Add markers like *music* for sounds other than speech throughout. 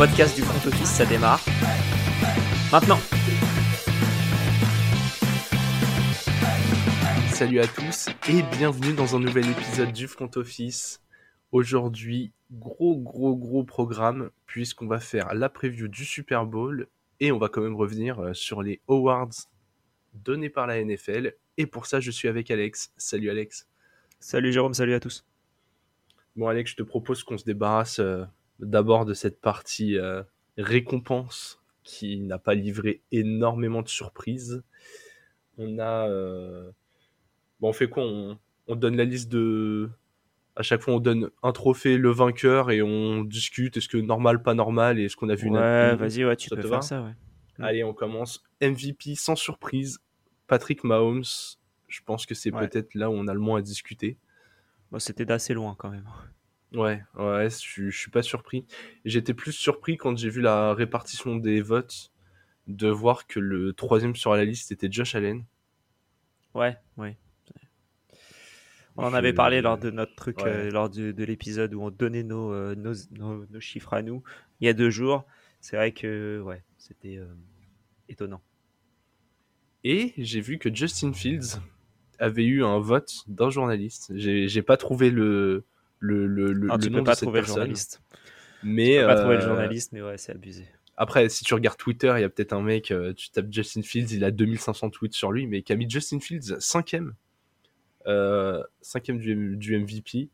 podcast du front office, ça démarre. Maintenant. Salut à tous et bienvenue dans un nouvel épisode du front office. Aujourd'hui, gros gros gros programme puisqu'on va faire la preview du Super Bowl et on va quand même revenir euh, sur les awards donnés par la NFL. Et pour ça, je suis avec Alex. Salut Alex. Salut Jérôme, salut à tous. Bon Alex, je te propose qu'on se débarrasse euh, d'abord de cette partie euh, récompense qui n'a pas livré énormément de surprises. On a... euh, Bon, on fait quoi? On... on donne la liste de... À chaque fois, on donne un trophée, le vainqueur, et on discute est-ce que normal, pas normal, et est-ce qu'on a vu une Ouais, une- vas-y, ouais, tu Ça peux faire ça, ouais. Mm. Allez, on commence. MVP sans surprise, Patrick Mahomes. Je pense que c'est Ouais. peut-être là où on a le moins à discuter. Bon, C'était d'assez loin quand même. Ouais, ouais, je, suis- je suis pas surpris. J'étais plus surpris quand j'ai vu la répartition des votes de voir que le troisième sur la liste était Josh Allen. Ouais, ouais. On en avait parlé lors de notre truc, Ouais. euh, lors de, de l'épisode où on donnait nos, euh, nos, nos- nos chiffres à nous il y a deux jours. C'est vrai que ouais, c'était euh, étonnant. Et j'ai vu que Justin Fields avait eu un vote d'un journaliste. J'ai pas trouvé le, le, le, le, Ah, le tu nom peux de pas cette trouver le personne. journaliste. Mais Tu peux pas trouver le euh, journaliste, mais ouais, c'est abusé. Après, si tu regardes Twitter, il y a peut-être un mec, euh, tu tapes Justin Fields, il a 2500 tweets sur lui, mais qui a mis Justin Fields cinquième, euh, cinquième du, du MVP.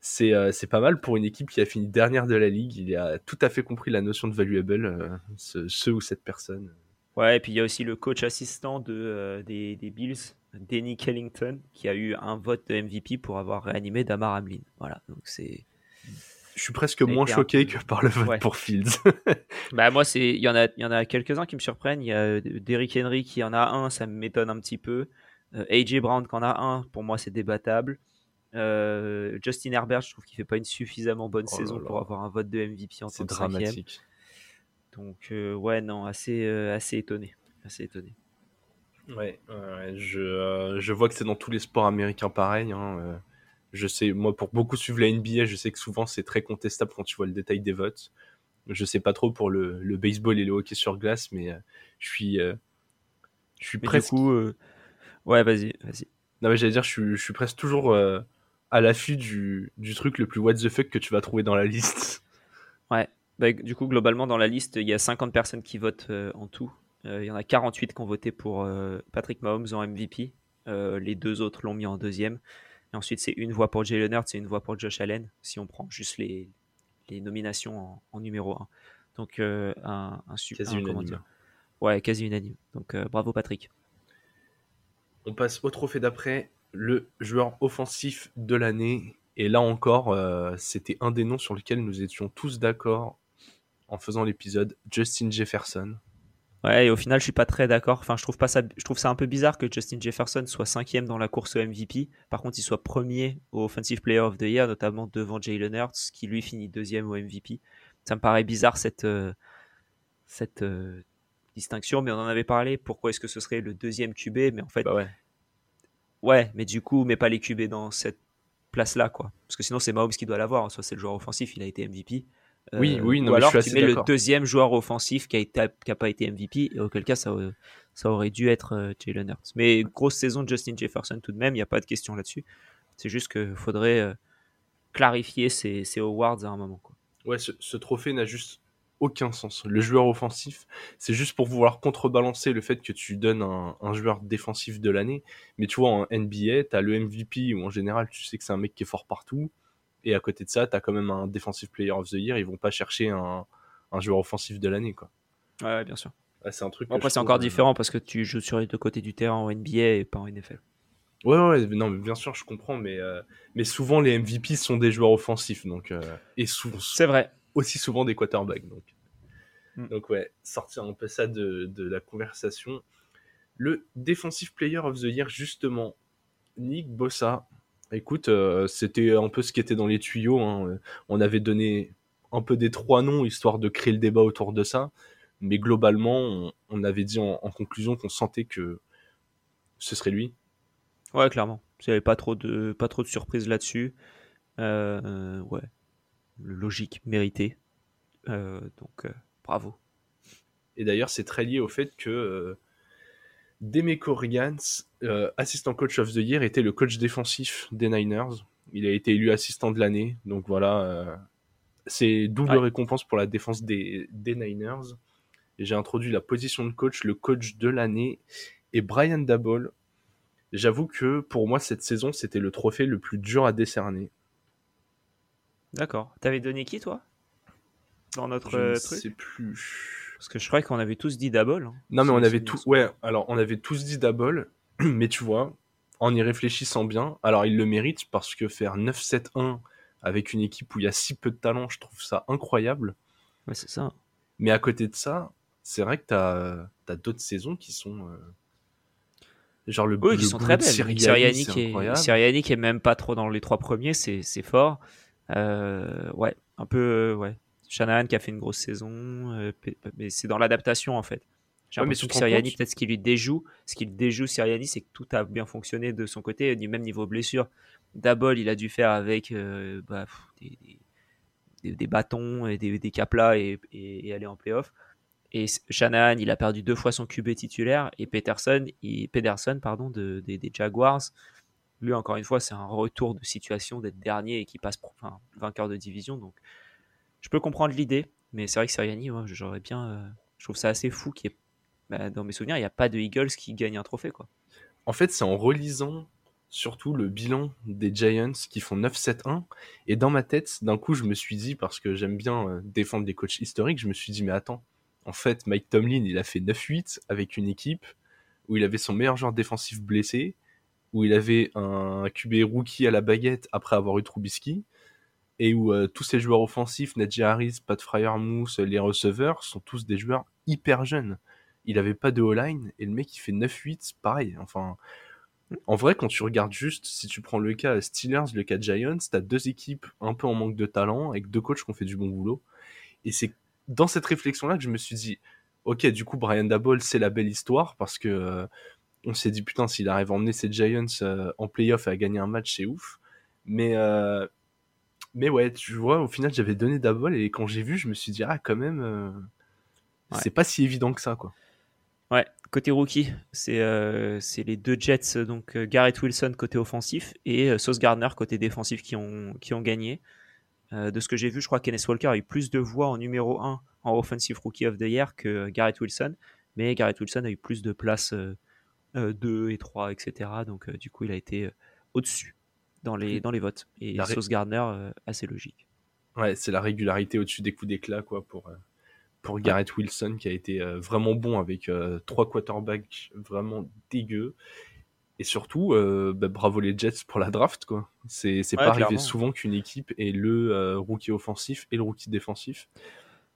C'est euh, pas mal pour une équipe qui a fini dernière de la ligue. Il a tout à fait compris la notion de valuable, euh, ce, ce ou cette personne. Ouais, et puis il y a aussi le coach assistant de, euh, des, des Bills, Danny Kellington, qui a eu un vote de MVP pour avoir réanimé Damar Hamlin. Voilà, donc c'est. Je suis presque moins choqué peu- que par le vote Ouais. pour Fields. *laughs* Bah moi c'est il y en a il y en a quelques-uns qui me surprennent, il y a euh, Derrick Henry qui en a un, ça m'étonne un petit peu. Euh, AJ Brown qui en a un, pour moi c'est débattable. Euh, Justin Herbert, je trouve qu'il fait pas une suffisamment bonne Oh saison là. pour avoir un vote de MVP en tant que dramatique. Donc euh, ouais non, assez assez étonné, assez étonné. Ouais, ouais, je, euh, je vois que c'est dans tous les sports américains pareil. hein, euh, je sais, moi, pour beaucoup suivre la NBA, je sais que souvent c'est très contestable quand tu vois le détail des votes. Je sais pas trop pour le, le baseball et le hockey sur glace, mais euh, je suis, je suis Mais presque. du coup ouais, vas-y, vas-y. Non, mais j'allais dire, je suis, je suis presque toujours à l'affût du, du truc le plus what the fuck que tu vas trouver dans la liste. Bah, du coup, globalement, dans la liste, il y a 50 personnes qui votent euh, en tout. Euh, il y en a 48 qui ont voté pour euh, Patrick Mahomes en MVP. Euh, les deux autres l'ont mis en deuxième. Et ensuite, c'est une voix pour Jalen Hurts et une voix pour Josh Allen, si on prend juste les, les nominations en, en numéro 1. Donc, euh, un, un super. Quasi un- unanime. dire? Ouais, quasi unanime. Donc, euh, bravo Patrick. On passe au trophée d'après, le joueur offensif de l'année. Et là encore, euh, c'était un des noms sur lesquels nous étions tous d'accord en faisant l'épisode, Justin Jefferson. Ouais, et au final, je suis pas très d'accord. Enfin, je trouve pas ça, je trouve ça un peu bizarre que Justin Jefferson soit cinquième dans la course au MVP. Par contre, il soit premier au Offensive Player of the Year, notamment devant Jalen Hurts, qui lui finit deuxième au MVP. Ça me paraît bizarre cette euh, cette euh, distinction, mais on en avait parlé. Pourquoi est-ce que ce serait le deuxième QB Mais en fait, Bah ouais. ouais, mais du coup, mets pas les QB dans cette place-là, quoi. Parce que sinon, c'est Mahomes qui doit l'avoir. Soit c'est le joueur offensif, il a été MVP. Oui, oui, non, ou mais je alors suis tu assez mets le deuxième joueur offensif qui a, été, qui a pas été MVP, et auquel cas ça, aurait- ça aurait dû être euh, Jalen Hurts. Mais grosse saison de Justin Jefferson tout de même, il n'y a pas de question là-dessus. C'est juste qu'il faudrait euh, clarifier ces, ces awards à un moment. Quoi. Ouais, ce, ce trophée n'a juste aucun sens. Le joueur offensif, c'est juste pour vouloir contrebalancer le fait que tu donnes un, un joueur défensif de l'année. Mais tu vois, en NBA, tu as le MVP où en général, tu sais que c'est un mec qui est fort partout. Et à côté de ça, tu as quand même un Defensive Player of the Year. Ils vont pas chercher un, un joueur offensif de l'année. quoi. Ouais, bien sûr. Ouais, c'est un truc. Bon, que après, c'est encore euh, différent parce que tu joues sur les deux côtés du terrain en NBA et pas en NFL. Ouais, ouais, non, mais bien sûr, je comprends, mais, euh, mais souvent les MVP sont des joueurs offensifs, donc, euh, et sou- C'est vrai. aussi souvent des quarterbacks. Donc, Mm. donc ouais, sortir un peu ça de, de la conversation. Le Defensive Player of the Year, justement, Nick Bossa. Écoute, euh, c'était un peu ce qui était dans les tuyaux. hein. On avait donné un peu des trois noms, histoire de créer le débat autour de ça. Mais globalement, on, on avait dit en, en conclusion qu'on sentait que ce serait lui. Ouais, clairement. Il n'y avait pas trop de, pas trop de surprises là-dessus. Euh, euh, ouais. Logique, mérité. donc bravo. Et d'ailleurs, c'est très lié au fait que Demeco Ryans, assistant coach of the year, était le coach défensif des Niners. Il a été élu assistant de l'année. Donc voilà, c'est double récompense pour la défense des, des Niners. J'ai introduit la position de coach, le coach de l'année, et Brian Dabol. J'avoue que pour moi, cette saison, c'était le trophée le plus dur à décerner. D'accord. T'avais donné qui, toi? Dans notre Je ne truc sais plus. Parce que je croyais qu'on avait tous dit Dabol. hein. Non, mais on avait tous. Ouais, alors on avait tous dit Dabol, *clears throat* mais tu vois, en y réfléchissant bien, alors il le mérite parce que faire 9-7-1 avec une équipe où il y a si peu de talent, je trouve ça incroyable. Ouais, c'est ça. Mais à côté de ça, c'est vrai que t'as as, d'autres saisons qui sont. euh, Genre le Oui, le qui sont très belles. C'est qui, est, même pas trop dans les trois premiers, c'est c'est fort. Euh, ouais, un peu. euh, ouais. Shanahan qui a fait une grosse saison, euh, mais c'est dans l'adaptation en fait. J'ai Ouais, l'impression que compte peut-être ce qui lui déjoue, ce qui le déjoue Sirianni, c'est que tout a bien fonctionné de son côté, du même niveau blessure. Dabol, il a dû faire avec euh, bah, des, des- des- des bâtons et des, des caplas et, et- et aller en playoff. Et Shanahan, il a perdu deux fois son QB titulaire. Et Peterson, il, Pederson pardon, de- des, des Jaguars, lui, encore une fois, c'est un retour de situation d'être dernier et qui passe pro- enfin, vainqueur de division. Donc, je peux comprendre l'idée, mais c'est vrai que Sirianni, ouais, j'aurais bien. euh, je trouve ça assez fou qu'il ait- bah, dans mes souvenirs, il n'y a pas de Eagles qui gagne un trophée. Quoi. En fait, c'est en relisant surtout le bilan des Giants qui font 9-7-1. Et dans ma tête, d'un coup, je me suis dit, parce que j'aime bien euh, défendre des coachs historiques, je me suis dit, mais attends, en fait, Mike Tomlin, il a fait 9-8 avec une équipe où il avait son meilleur joueur défensif blessé, où il avait un QB rookie à la baguette après avoir eu Trubisky, et où euh, tous ses joueurs offensifs, Najee Harris, Pat Fryermuth, les receveurs, sont tous des joueurs hyper jeunes. Il avait pas de O-line, et le mec, il fait 9-8, pareil. Enfin, en vrai, quand tu regardes juste, si tu prends le cas Steelers, le cas Giants, t'as deux équipes un peu en manque de talent, avec deux coachs qui ont fait du bon boulot. Et c'est dans cette réflexion-là que je me suis dit, ok, du coup, Brian Dabol, c'est la belle histoire, parce que euh, on s'est dit, putain, s'il arrive à emmener ces Giants euh, en playoff et à gagner un match, c'est ouf. Mais, mais ouais, tu vois, au final, j'avais donné Dabol, et quand j'ai vu, je me suis dit, ah, quand même, euh, Ouais. c'est pas si évident que ça, quoi. Ouais, côté rookie, c'est euh, c'est les deux Jets, donc euh, Garrett Wilson côté offensif et euh, Sauce Gardner côté défensif qui ont, qui ont gagné. Euh, de ce que j'ai vu, je crois que Kenneth Walker a eu plus de voix en numéro 1 en Offensive Rookie of the Year que Garrett Wilson, mais Garrett Wilson a eu plus de places euh, euh, 2 et 3, etc. Donc du coup, il a été au-dessus dans les, dans les votes. Et La Sauce Gardner, euh, assez logique. Ouais, c'est la régularité au-dessus des coups d'éclat, quoi, pour, euh, pour Garrett Wilson, qui a été euh, vraiment bon avec trois quarterbacks vraiment dégueux. Et surtout, euh, bah, bravo les Jets pour la draft, quoi. C'est c'est Ouais, pas arrivé souvent qu'une équipe ait le euh, rookie offensif et le rookie défensif.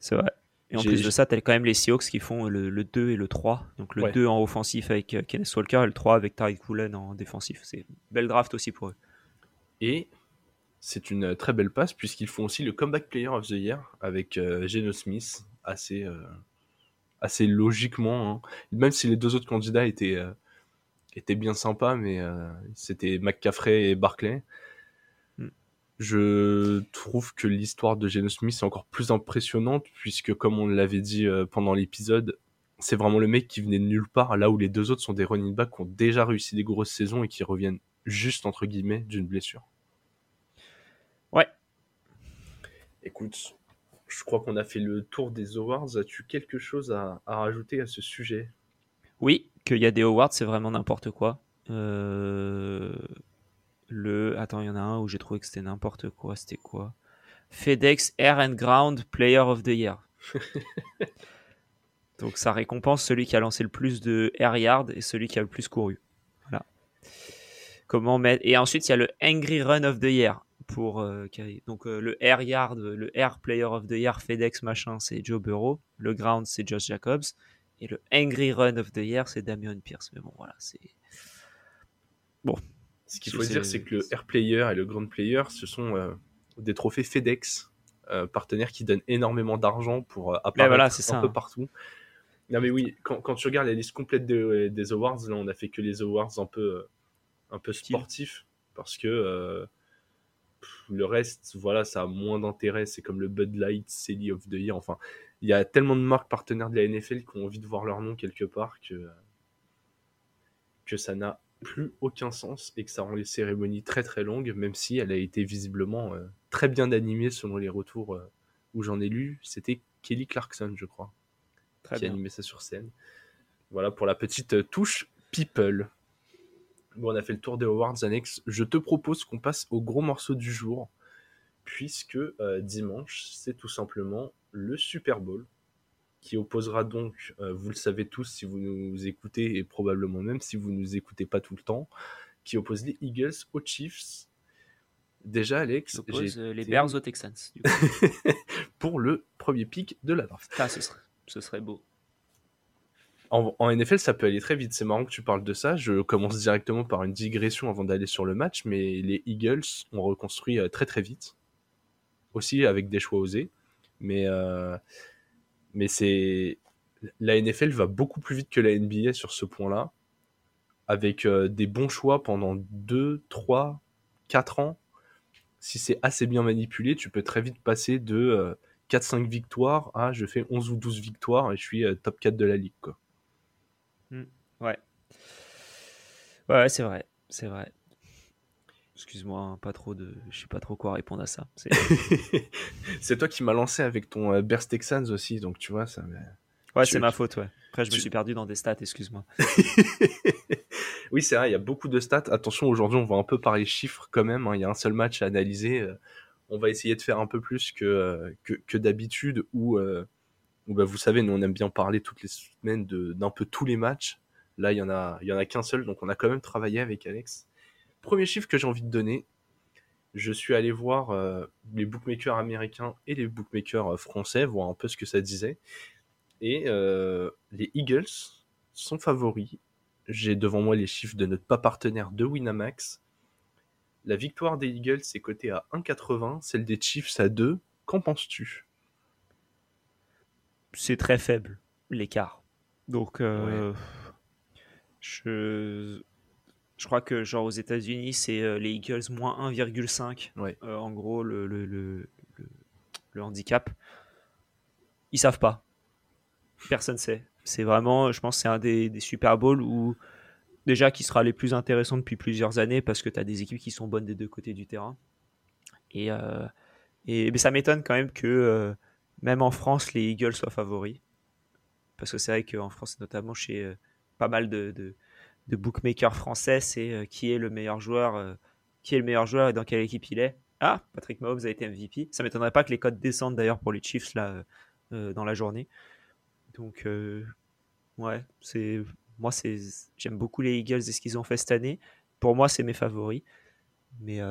C'est vrai. Et en plus de ça, tu as quand même les Seahawks qui font le, le 2 et le 3. Donc le Ouais. 2 en offensif avec Kenneth Walker et le 3 avec Tariq Woolen en défensif. C'est une belle draft aussi pour eux. Et c'est une très belle passe, puisqu'ils font aussi le Comeback Player of the Year avec euh, Geno Smith, assez, euh, assez logiquement. hein. Même si les deux autres candidats étaient, euh, étaient bien sympas, mais euh, c'était McCaffrey et Barclay. Mm. Je trouve que l'histoire de Geno Smith est encore plus impressionnante, puisque comme on l'avait dit euh, pendant l'épisode, c'est vraiment le mec qui venait de nulle part, là où les deux autres sont des running backs qui ont déjà réussi des grosses saisons et qui reviennent juste, entre guillemets, d'une blessure. Ouais. Écoute, je crois qu'on a fait le tour des awards. As-tu quelque chose à, à rajouter à ce sujet? Oui, qu'il y a des awards, c'est vraiment n'importe quoi. Euh, Le... Attends, il y en a un où j'ai trouvé que c'était n'importe quoi. C'était quoi? FedEx Air and Ground Player of the Year. *laughs* Donc ça récompense celui qui a lancé le plus de air yard et celui qui a le plus couru. Comment mettre Et ensuite il y a le Angry Run of the Year pour euh, donc euh, le air yard, le air player of the year FedEx machin, c'est Joe Burrow, le ground c'est Josh Jacobs et le Angry Run of the Year c'est Damian Pierce. Mais bon voilà, c'est Ce qu'il faut dire, c'est que le Air Player et le Grand Player, ce sont euh, des trophées FedEx, euh, partenaires qui donnent énormément d'argent pour euh, apparaître voilà, un ça, peu hein. partout. Non mais oui, quand, quand tu regardes la liste complète des, des awards, là on a fait que les awards un peu, un peu sportifs, parce que euh, le reste, voilà, ça a moins d'intérêt. C'est comme le Bud Light Silly of the Year. Enfin, il y a tellement de marques partenaires de la NFL qui ont envie de voir leur nom quelque part que, que ça n'a plus aucun sens et que ça rend les cérémonies très très longues, même si elle a été visiblement euh, très bien animée selon les retours euh, où j'en ai lu. C'était Kelly Clarkson, je crois, qui a animé ça sur scène. Voilà pour la petite touche people. Bon, on a fait le tour des awards annexes. Je te propose qu'on passe au gros morceau du jour, puisque dimanche, c'est tout simplement le Super Bowl qui opposera donc, euh, vous le savez tous si vous nous écoutez et probablement même si vous ne nous écoutez pas tout le temps, qui oppose les Eagles aux Chiefs. Déjà, Alex, euh, les Bears aux Texans *laughs* pour le premier pick de la draft. Ah, ce serait, ce serait beau. En, NFL, ça peut aller très vite. C'est marrant que tu parles de ça. Je commence directement par une digression avant d'aller sur le match, mais les Eagles ont reconstruit euh, très très vite, aussi avec des choix osés. Mais mais c'est la NFL va beaucoup plus vite que la NBA sur ce point-là, avec euh, des bons choix pendant 2, 3, 4 ans. Si c'est assez bien manipulé, tu peux très vite passer de 4-5 euh, victoires à je fais 11 ou 12 victoires et je suis euh, top 4 de la ligue. Ouais. Ouais, c'est vrai. C'est vrai. Excuse-moi, hein, pas trop de, je sais pas trop quoi répondre à ça. C'est *laughs* toi qui m'as lancé avec ton euh, Bears Texans aussi, donc tu vois ça. Ouais, c'est ma faute. Ouais. Après, je me suis perdu dans des stats. Excuse-moi. *laughs* oui, c'est vrai. Il y a beaucoup de stats. Attention, aujourd'hui, on va un peu parler chiffres quand même. Hein. Il y a un seul match à analyser. Euh, on va essayer de faire un peu plus que euh, que, d'habitude. Où, bah, vous savez, nous on aime bien parler toutes les semaines d'un peu tous les matchs. Là, il y en a, il y en a qu'un seul, donc on a quand même travaillé avec Alex premier chiffre que j'ai envie de donner, je suis allé voir euh, les bookmakers américains et les bookmakers euh, français, voir un peu ce que ça disait. Et euh, les Eagles sont favoris. J'ai devant moi les chiffres de notre pas partenaire de Winamax. La victoire des Eagles est cotée à 1,80, celle des Chiefs à 2. Qu'en penses-tu? C'est très faible, l'écart. Donc, je je crois que genre aux États-Unis, c'est euh, les Eagles moins 1,5. Euh, en gros, le, le, le, le, handicap. Ils savent pas. Personne sait. C'est vraiment, je pense, c'est un des, des, Super Bowls où déjà qui sera les plus intéressants depuis plusieurs années parce que tu as des équipes qui sont bonnes des deux côtés du terrain. Et, euh, et mais ça m'étonne quand même que même en France, les Eagles soient favoris. Parce que c'est vrai qu'en France, notamment chez pas mal de, de de bookmaker français, c'est euh, qui est le meilleur joueur, euh, qui est le meilleur joueur et dans quelle équipe il est. Ah, Patrick Mahomes a été MVP. Ça m'étonnerait pas que les codes descendent d'ailleurs pour les Chiefs là euh, dans la journée. Donc ouais, c'est moi c'est j'aime beaucoup les Eagles et ce qu'ils ont fait cette année. Pour moi, c'est mes favoris. Mais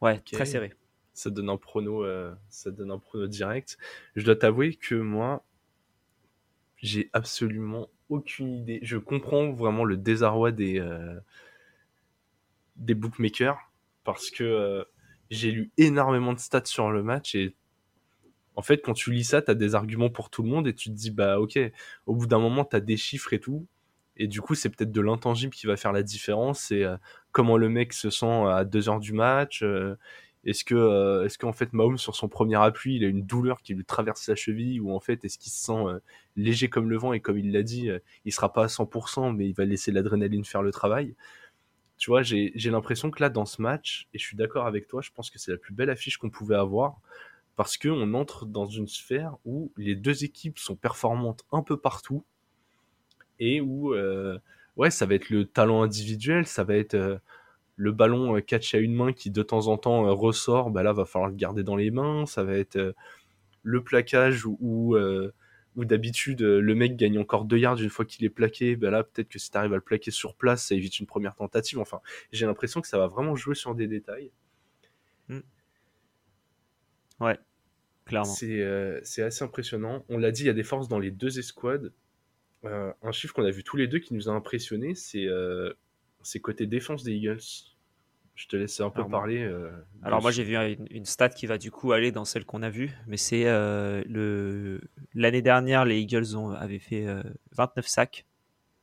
ouais, très serré. Ça donne un prono, ça donne un prono direct. Je dois t'avouer que moi, j'ai absolument aucune idée. Je comprends vraiment le désarroi des, euh, bookmakers parce que euh, j'ai lu énormément de stats sur le match et en fait, quand tu lis ça, tu as des arguments pour tout le monde et tu te dis, bah ok, au bout d'un moment, tu as des chiffres et tout. Et du coup, c'est peut-être de l'intangible qui va faire la différence. C'est euh, comment le mec se sent à 2 heures du match. Est-ce que, euh, qu'en fait Mahomes sur son premier appui, il a une douleur qui lui traverse la cheville ou en fait est-ce qu'il se sent euh, léger comme le vent? Et comme il l'a dit, euh, il sera pas à 100% mais il va laisser l'adrénaline faire le travail. Tu vois, j'ai, j'ai l'impression que là dans ce match, et je suis d'accord avec toi, je pense que c'est la plus belle affiche qu'on pouvait avoir parce qu'on entre dans une sphère où les deux équipes sont performantes un peu partout et où ouais ça va être le talent individuel, ça va être le ballon euh, catch à une main qui de temps en temps euh, ressort, bah là va falloir le garder dans les mains. Ça va être euh, le plaquage où, d'habitude le mec gagne encore deux yards une fois qu'il est plaqué. Bah là peut-être que si tu arrives à le plaquer sur place, ça évite une première tentative. Enfin, j'ai l'impression que ça va vraiment jouer sur des détails. Hmm. Ouais, clairement. C'est assez impressionnant. On l'a dit, il y a des forces dans les deux escouades. un chiffre qu'on a vu tous les deux qui nous a impressionné, c'est c'est côté défense des Eagles. Je te laisse un peu parler. Euh, alors moi j'ai vu une, stat qui va du coup aller dans celle qu'on a vue, mais c'est euh, le l'année dernière les Eagles ont, avaient fait 29 euh, sacs,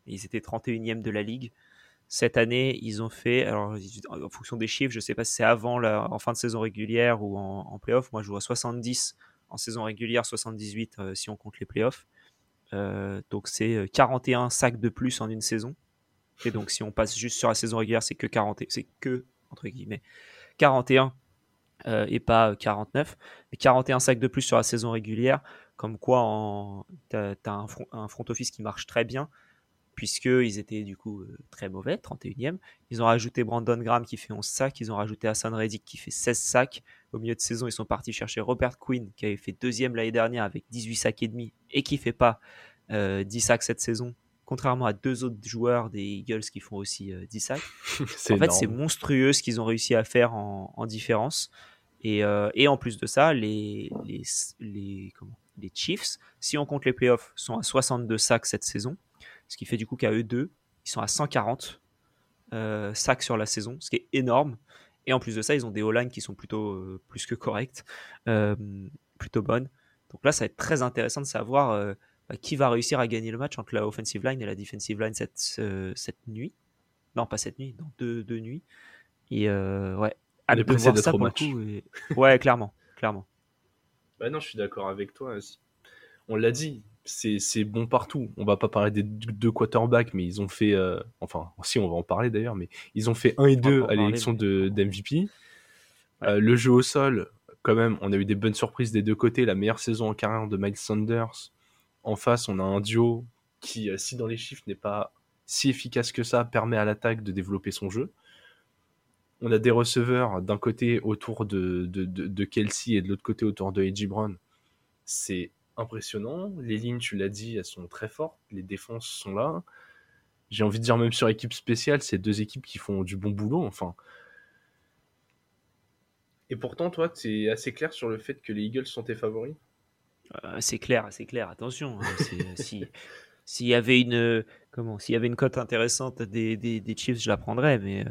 et ils étaient 31e de la ligue. Cette année, ils ont fait, alors en fonction des chiffres, je ne sais pas si c'est avant la, en fin de saison régulière ou en, en playoff. Moi, je vois 70 en saison régulière, 78 euh, si on compte les playoffs. Donc c'est 41 sacs de plus en une saison. Et donc si on passe juste sur la saison régulière, c'est que 40, c'est que entre guillemets 41 euh, et pas 49. Mais 41 sacs de plus sur la saison régulière, comme quoi tu as, un, front, office qui marche très bien, puisqu'ils étaient du coup euh, très mauvais, 31e. Ils ont rajouté Brandon Graham qui fait 11 sacs, ils ont rajouté Hassan Reddick qui fait 16 sacs. Au milieu de saison, ils sont partis chercher Robert Quinn qui avait fait deuxième l'année dernière avec 18 sacs et demi et qui fait pas 10 euh, sacs cette saison contrairement à deux autres joueurs des Eagles qui font aussi 10 sacs. *laughs* en fait, c'est monstrueux ce qu'ils ont réussi à faire en, en différence. Et, euh, et, en plus de ça, les, les, les, comment, les Chiefs, si on compte les playoffs, sont à 62 sacs cette saison, ce qui fait du coup qu'à eux deux, ils sont à 140 euh, sacs sur la saison, ce qui est énorme. Et en plus de ça, ils ont des O-line qui sont plutôt euh, plus que correctes, euh, plutôt bonnes. Donc là, ça va être très intéressant de savoir euh, qui va réussir à gagner le match entre la offensive line et la defensive line cette, euh, cette nuit? Non, pas cette nuit, dans deux, deux nuits. Et ouais, à de voir ça pour match. Et... *laughs* Ouais, clairement, clairement. Bah non, je suis d'accord avec toi. On l'a dit, c'est bon partout. On va pas parler des deux quarterbacks, mais ils ont fait, euh, enfin, si on va en parler d'ailleurs, mais ils ont fait 1 et 2 à l'élection de d'MVP. Euh, le jeu au sol, quand même, on a eu des bonnes surprises des deux côtés. La meilleure saison en carrière de Miles Sanders. En face, on a un duo qui, euh, si dans les chiffres n'est pas si efficace que ça, permet à l'attaque de développer son jeu on a des receveurs d'un côté autour de, Kelsey et de l'autre côté autour de A.J. Brown. C'est impressionnant. Les lignes, tu l'as dit, elles sont très fortes. Les défenses sont là. J'ai envie de dire, même sur équipe spéciale, c'est deux équipes qui font du bon boulot. Enfin. Et pourtant, toi, tu es assez clair sur le fait que les Eagles sont tes favoris? Euh, C'est clair, c'est clair. Attention. Hein, *laughs* si s'il y avait une comment s'il y avait une cote intéressante des, des, des, Chiefs, je la prendrais, mais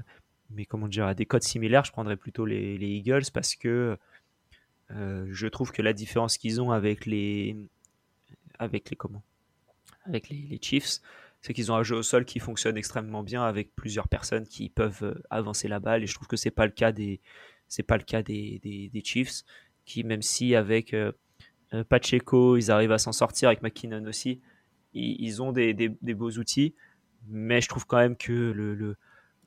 mais comment dire, à des codes similaires, je prendrais plutôt les, les Eagles parce que euh, je trouve que la différence qu'ils ont avec les, avec les comment, avec les, les Chiefs, c'est qu'ils ont un jeu au sol qui fonctionne extrêmement bien avec plusieurs personnes qui peuvent euh, avancer la balle et je trouve que c'est pas le cas des, c'est pas le cas des, des, des, Chiefs qui même si avec euh, Pacheco ils arrivent à s'en sortir avec McKinnon aussi, ils, ont des, beaux outils, mais je trouve quand même que le,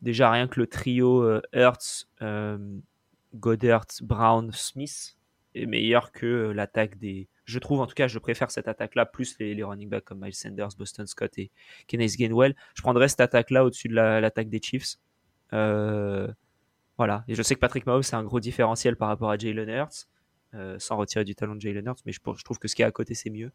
déjà rien que le trio euh, Hurts, euh, Goddard, Brown, Smith est meilleur que euh, l'attaque des. Je trouve en tout cas, je préfère cette attaque-là plus les, les, running backs comme Miles Sanders, Boston Scott et Kenneth Gainwell. Je prendrais cette attaque-là au-dessus de l'attaque des Chiefs. voilà. Et je sais que Patrick Mahomes c'est un gros différentiel par rapport à Jalen Hurts, sans retirer du talent de Jalen Hurts, mais je, je, trouve que ce qui est à côté c'est mieux.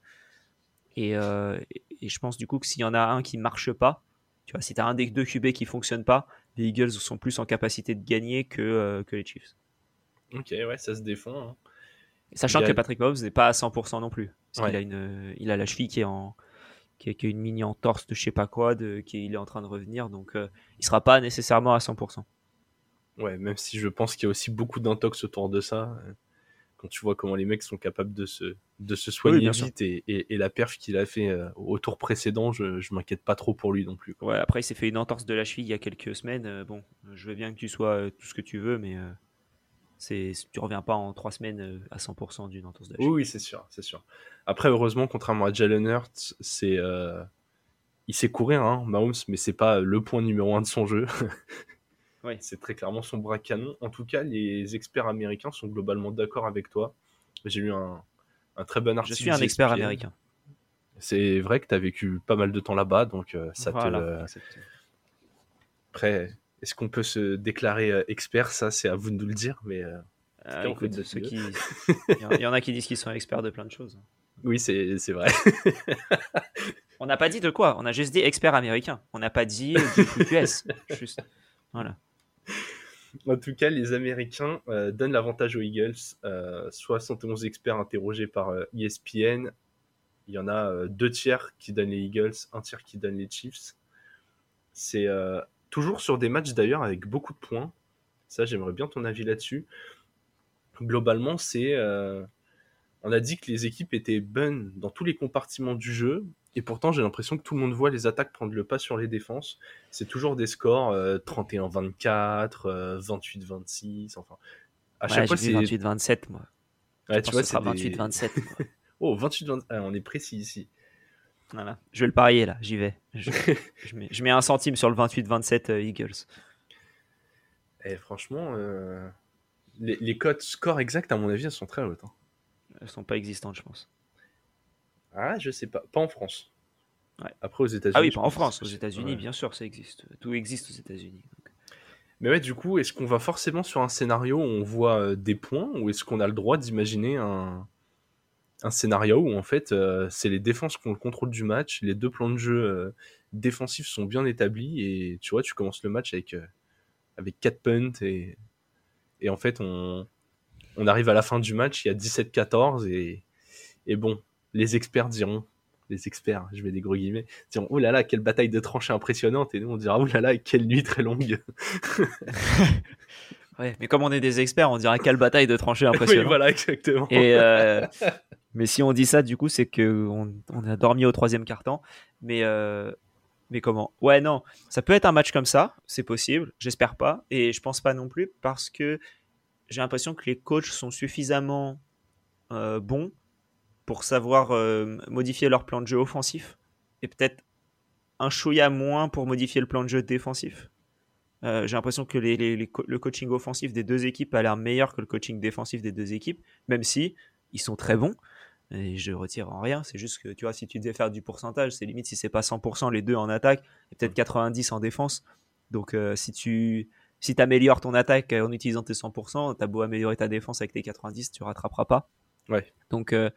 Et, et, je pense du coup que s'il y en a un qui marche pas, tu vois, si tu as un des deux QB qui fonctionne pas, les Eagles sont plus en capacité de gagner que, euh, que les Chiefs. Ok, ouais, ça se défend. Hein. Sachant que Patrick Mahomes n'est pas à 100% non plus. Parce qu'il a, une, il a la cheville qui est en qui a, une mini entorse de je sais pas quoi, de, qui il est en train de revenir, donc euh, il sera pas nécessairement à 100%. Ouais, même si je pense qu'il y a aussi beaucoup d'intox autour de ça quand tu vois comment les mecs sont capables de se, de se soigner vite et, et, la perf qu'il a fait euh, au tour précédent, je, je m'inquiète pas trop pour lui non plus. Ouais, après il s'est fait une entorse de la cheville il y a quelques semaines. Euh, bon, je veux bien que tu sois euh, tout ce que tu veux, mais c'est tu reviens pas en trois semaines à 100% d'une entorse de la cheville. Oui, c'est sûr, c'est sûr. Après, heureusement, contrairement à Jalen Hurts, c'est il sait courir, hein, Mahomes, mais c'est pas le point numéro un de son jeu. *laughs* C'est très clairement son bras canon. En tout cas, les experts américains sont globalement d'accord avec toi. J'ai lu un, très bon article. Je suis un expert américain. C'est vrai que tu as vécu pas mal de temps là-bas, donc euh, ça te. Après, est-ce qu'on peut se déclarer euh, expert? Ça, c'est à vous de nous le dire, mais. Euh, qui... *laughs* Il y en a qui disent qu'ils sont experts de plein de choses. Oui, c'est vrai. *laughs* on n'a pas dit de quoi, on a juste dit expert américain. On n'a pas dit du US. *laughs* Juste. Voilà. *laughs* En tout cas, les Américains euh, donnent l'avantage aux Eagles. 71 euh, experts interrogés par ESPN. Euh, e Il y en a deux tiers qui donnent les Eagles, un tiers qui donne les Chiefs. C'est toujours sur des matchs d'ailleurs avec beaucoup de points. Ça, j'aimerais bien ton avis là-dessus. Globalement, c'est on a dit que les équipes étaient bonnes dans tous les compartiments du jeu, et pourtant j'ai l'impression que tout le monde voit les attaques prendre le pas sur les défenses. C'est toujours des scores 31-24, 28-26, enfin. À chaque fois, c'est 28-27, moi. Ouais, tu vois, c'est 28-27. *laughs* oh, 28-27, ah, on est précis ici. Voilà. Je vais le parier là, j'y vais. Je, *laughs* mets, un centime sur le 28-27 euh, Eagles. Et eh, franchement, euh, les, les, codes score exacts, à mon avis, elles sont très hautes. Hein. Elles sont pas existantes, je pense. Ah, je sais pas. Pas en France. Après, aux États-Unis. Ah oui, pas en France. Aux États-Unis, bien sûr, ça existe. Tout existe aux États-Unis. Mais ouais, du coup, est-ce qu'on va forcément sur un scénario où on voit euh, des points ou est-ce qu'on a le droit d'imaginer un, un scénario où en fait euh, c'est les défenses qui ont le contrôle du match, les deux plans de jeu euh, défensifs sont bien établis et tu vois, tu commences le match avec, avec 4 punts et, et en fait on, on arrive à la fin du match, il y a 17-14 et, et bon, les experts diront, les experts, je mets des gros guillemets, diront oh là là, quelle bataille de tranchées impressionnante et nous on dira oh là là, quelle nuit très longue. *laughs* ouais, mais comme on est des experts, on dira quelle bataille de tranchées *laughs* impressionnante. oui, voilà, exactement. Et euh, *laughs* mais si on dit ça, du coup, c'est que on, a dormi au troisième quart-temps. Mais euh, mais comment? Ouais, non, ça peut être un match comme ça, c'est possible. J'espère pas, et je pense pas non plus parce que j'ai l'impression que les coachs sont suffisamment euh, bons pour savoir euh, modifier leur plan de jeu offensif et peut-être un chouïa moins pour modifier le plan de jeu défensif. Euh, j'ai l'impression que le coaching offensif des deux équipes a l'air meilleur que le coaching défensif des deux équipes, même si ils sont très bons. Et je retire en rien, c'est juste que tu vois, si tu devais faire du pourcentage, c'est limite si c'est pas 100% les deux en attaque, et peut-être 90% en défense. Donc si tu si tu améliores ton attaque en utilisant tes 100%, tu as beau améliorer ta défense avec tes 90, tu rattraperas pas. Ouais. Donc, euh,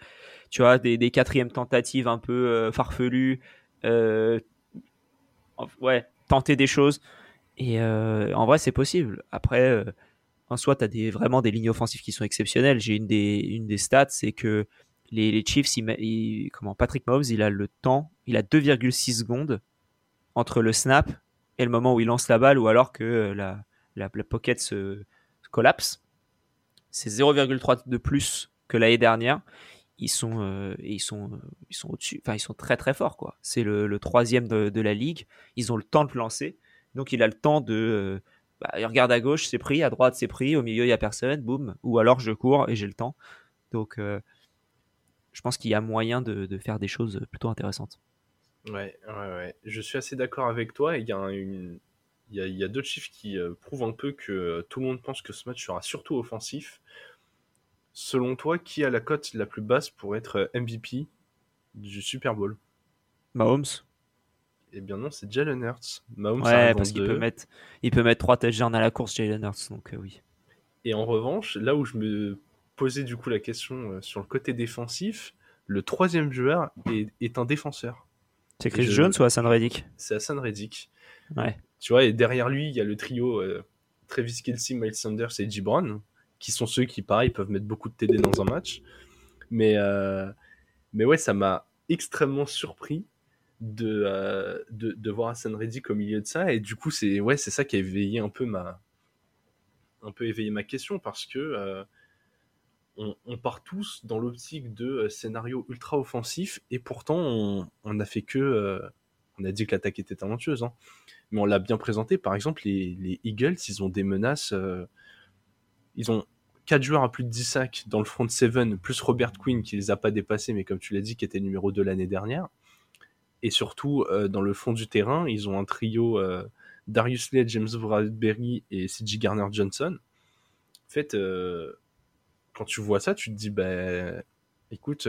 tu vois, des, des, quatrièmes tentatives un peu euh, farfelues, euh, ouais, tenter des choses. Et en vrai, c'est possible. Après, en soi, tu as des, vraiment des lignes offensives qui sont exceptionnelles. J'ai une des, une des stats, c'est que les, les Chiefs, comment, Patrick Mahomes, il a le temps, il a 2,6 secondes entre le snap et le moment où il lance la balle, ou alors que la, la, pocket se, collapse. C'est 0,3 de plus que l'année dernière. Ils sont, euh, ils sont, ils sont au-dessus. Enfin, ils sont très très forts. C'est le, troisième de, la ligue. Ils ont le temps de lancer. Donc il a le temps de. Euh, bah, il regarde à gauche, c'est pris, à droite, c'est pris, au milieu, il n'y a personne, boum. Ou alors je cours et j'ai le temps. Donc euh, je pense qu'il y a moyen de, faire des choses plutôt intéressantes. Ouais, ouais, ouais. Je suis assez d'accord avec toi. Il y a une, il y, a, d'autres chiffres qui euh, prouvent un peu que euh, tout le monde pense que ce match sera surtout offensif. Selon toi, qui a la cote la plus basse pour être euh, MVP du Super Bowl? Mahomes Eh bien non, c'est Jalen Hurts. Mahomes ouais, parce qu'il peut mettre, il peut mettre 3 touchdowns à la course, Jalen Hurts, donc oui. Et en revanche, là où je me posais du coup la question sur le côté défensif, le troisième joueur est, un défenseur. C'est Chris Jones ou Hassan Reddick? C'est Hassan Reddick. Ouais. Tu vois, et derrière lui, il y a le trio euh, Travis Kelsey, Miles Sanders et Gibran, qui sont ceux qui, pareil, peuvent mettre beaucoup de TD dans un match. Mais, euh, mais ouais, ça m'a extrêmement surpris de, euh, de, voir Hassan Reddick au milieu de ça. Et du coup, c'est ouais, ça qui a éveillé un peu ma, éveillé ma question parce que on, on, part tous dans l'optique de scénario ultra offensif et pourtant on, on a fait que on a dit que l'attaque était talentueuse, hein. mais on l'a bien présenté. Par exemple, les, Eagles, ils ont des menaces. Euh, ils ont 4 joueurs à plus de 10 sacs dans le front 7, plus Robert Quinn qui les a pas dépassés, mais comme tu l'as dit, qui était numéro 2 l'année dernière. Et surtout, euh, dans le fond du terrain, ils ont un trio euh, Darius Lee, James Bradbury et CJ Garner Johnson. En fait, quand tu vois ça, tu te dis, bah, écoute,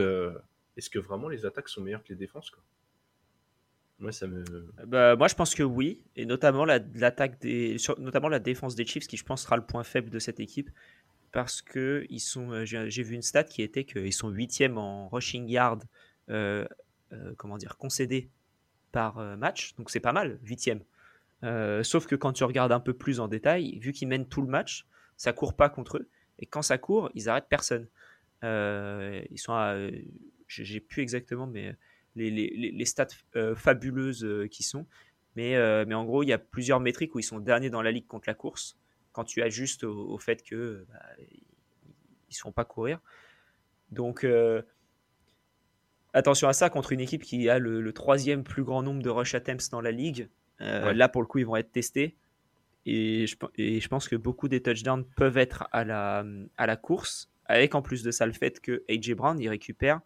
est-ce que vraiment les attaques sont meilleures que les défenses moi, ça me... bah, moi, je pense que oui, et notamment l'attaque des, notamment la défense des Chiefs, qui je pense sera le point faible de cette équipe, parce que ils sont, euh, j'ai vu une stat qui était qu'ils sont huitièmes en rushing yard, euh, euh, comment dire, concédé par match, donc c'est pas mal, huitième. sauf que quand tu regardes un peu plus en détail, vu qu'ils mènent tout le match, ça court pas contre eux, et quand ça court, ils arrêtent personne. ils sont à, j'ai plus exactement, mais les, stats euh, fabuleuses euh, qui sont. Mais, euh, mais en gros, il y a plusieurs métriques où ils sont derniers dans la ligue contre la course. Quand tu ajustes au, fait que bah, ils ne font pas courir. Donc, attention à ça contre une équipe qui a le, troisième plus grand nombre de rush attempts dans la ligue. Là, pour le coup, ils vont être testés. Et je, et je, pense que beaucoup des touchdowns peuvent être à la, à la course, avec en plus de ça le fait que AJ Brown il récupère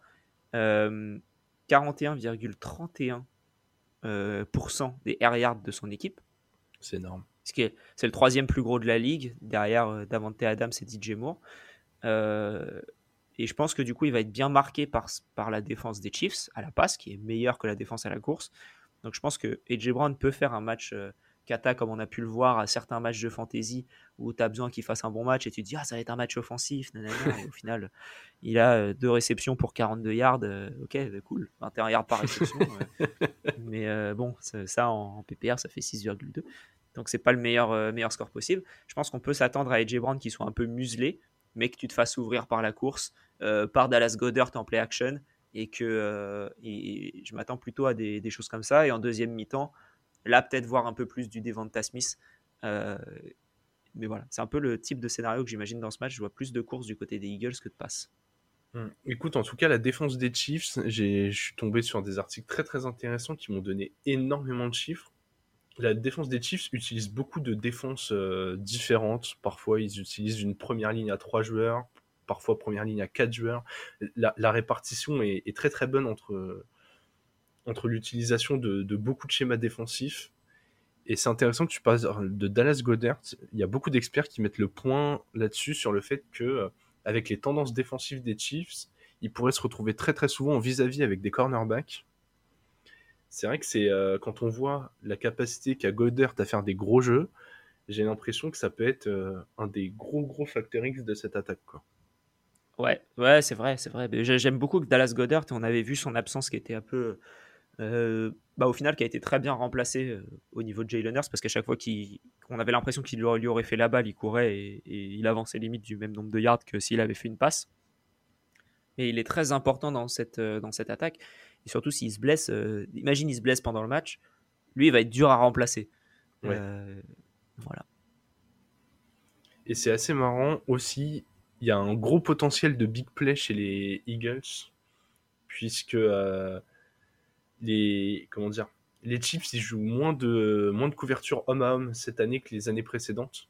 41,31% euh, des air yards de son équipe. C'est énorme. C'est le troisième plus gros de la ligue, derrière euh, Davante Adams et DJ Moore. Euh, et je pense que du coup, il va être bien marqué par, par la défense des Chiefs à la passe, qui est meilleure que la défense à la course. Donc je pense que AJ Brown peut faire un match kata comme on a pu le voir à certains matchs de fantasy où tu as besoin qu'il fasse un bon match et tu te dis ah ça va être un match offensif et au final *laughs* il a euh, deux réceptions pour 42 yards euh, ok bah, cool 21 yards par réception *laughs* mais euh, bon ça en, PPR ça fait 6,2 donc c'est pas le meilleur, meilleur score possible. Je pense qu'on peut s'attendre à AJ Brown qui soit un peu muselé mais que tu te fasses ouvrir par la course par Dallas Goddard en play action et que je m'attends plutôt à des, des, choses comme ça. Et en deuxième mi-temps Là, peut-être voir un peu plus du Devonta Smith. Euh, mais voilà, c'est un peu le type de scénario que j'imagine dans ce match. Je vois plus de courses du côté des Eagles que de passes. Hmm. Écoute, en tout cas, la défense des Chiefs, je suis tombé sur des articles très très intéressants qui m'ont donné énormément de chiffres. La défense des Chiefs utilise beaucoup de défenses euh, différentes. Parfois, ils utilisent une première ligne à trois joueurs, parfois première ligne à quatre joueurs. La, répartition est, est, très très bonne entre, entre l'utilisation de, beaucoup de schémas défensifs. Et c'est intéressant que tu passes de Dallas Goddard. Il y a beaucoup d'experts qui mettent le point là-dessus sur le fait que, euh, avec les tendances défensives des Chiefs, ils pourraient se retrouver très très souvent en vis-à-vis avec des cornerbacks. C'est vrai que c'est euh, quand on voit la capacité qu'a Goddard à faire des gros jeux, j'ai l'impression que ça peut être euh, un des gros gros facteurs X de cette attaque. Ouais, ouais, c'est vrai, c'est vrai. J'aime beaucoup que Dallas Goddard, on avait vu son absence qui était un peu bah, au final qui a été très bien remplacé euh, au niveau de Jalen Hurts parce qu'à chaque fois qu'on avait l'impression qu'il lui aurait fait la balle, il courait et, il avançait limite du même nombre de yards que s'il avait fait une passe. Et il est très important dans cette, euh, dans cette attaque. Et surtout s'il se blesse, imagine il se blesse pendant le match, lui il va être dur à remplacer. voilà. Et c'est assez marrant aussi, il y a un gros potentiel de big play chez les Eagles, puisque les comment dire les Chiefs ils jouent moins de moins de couverture homme à homme cette année que les années précédentes.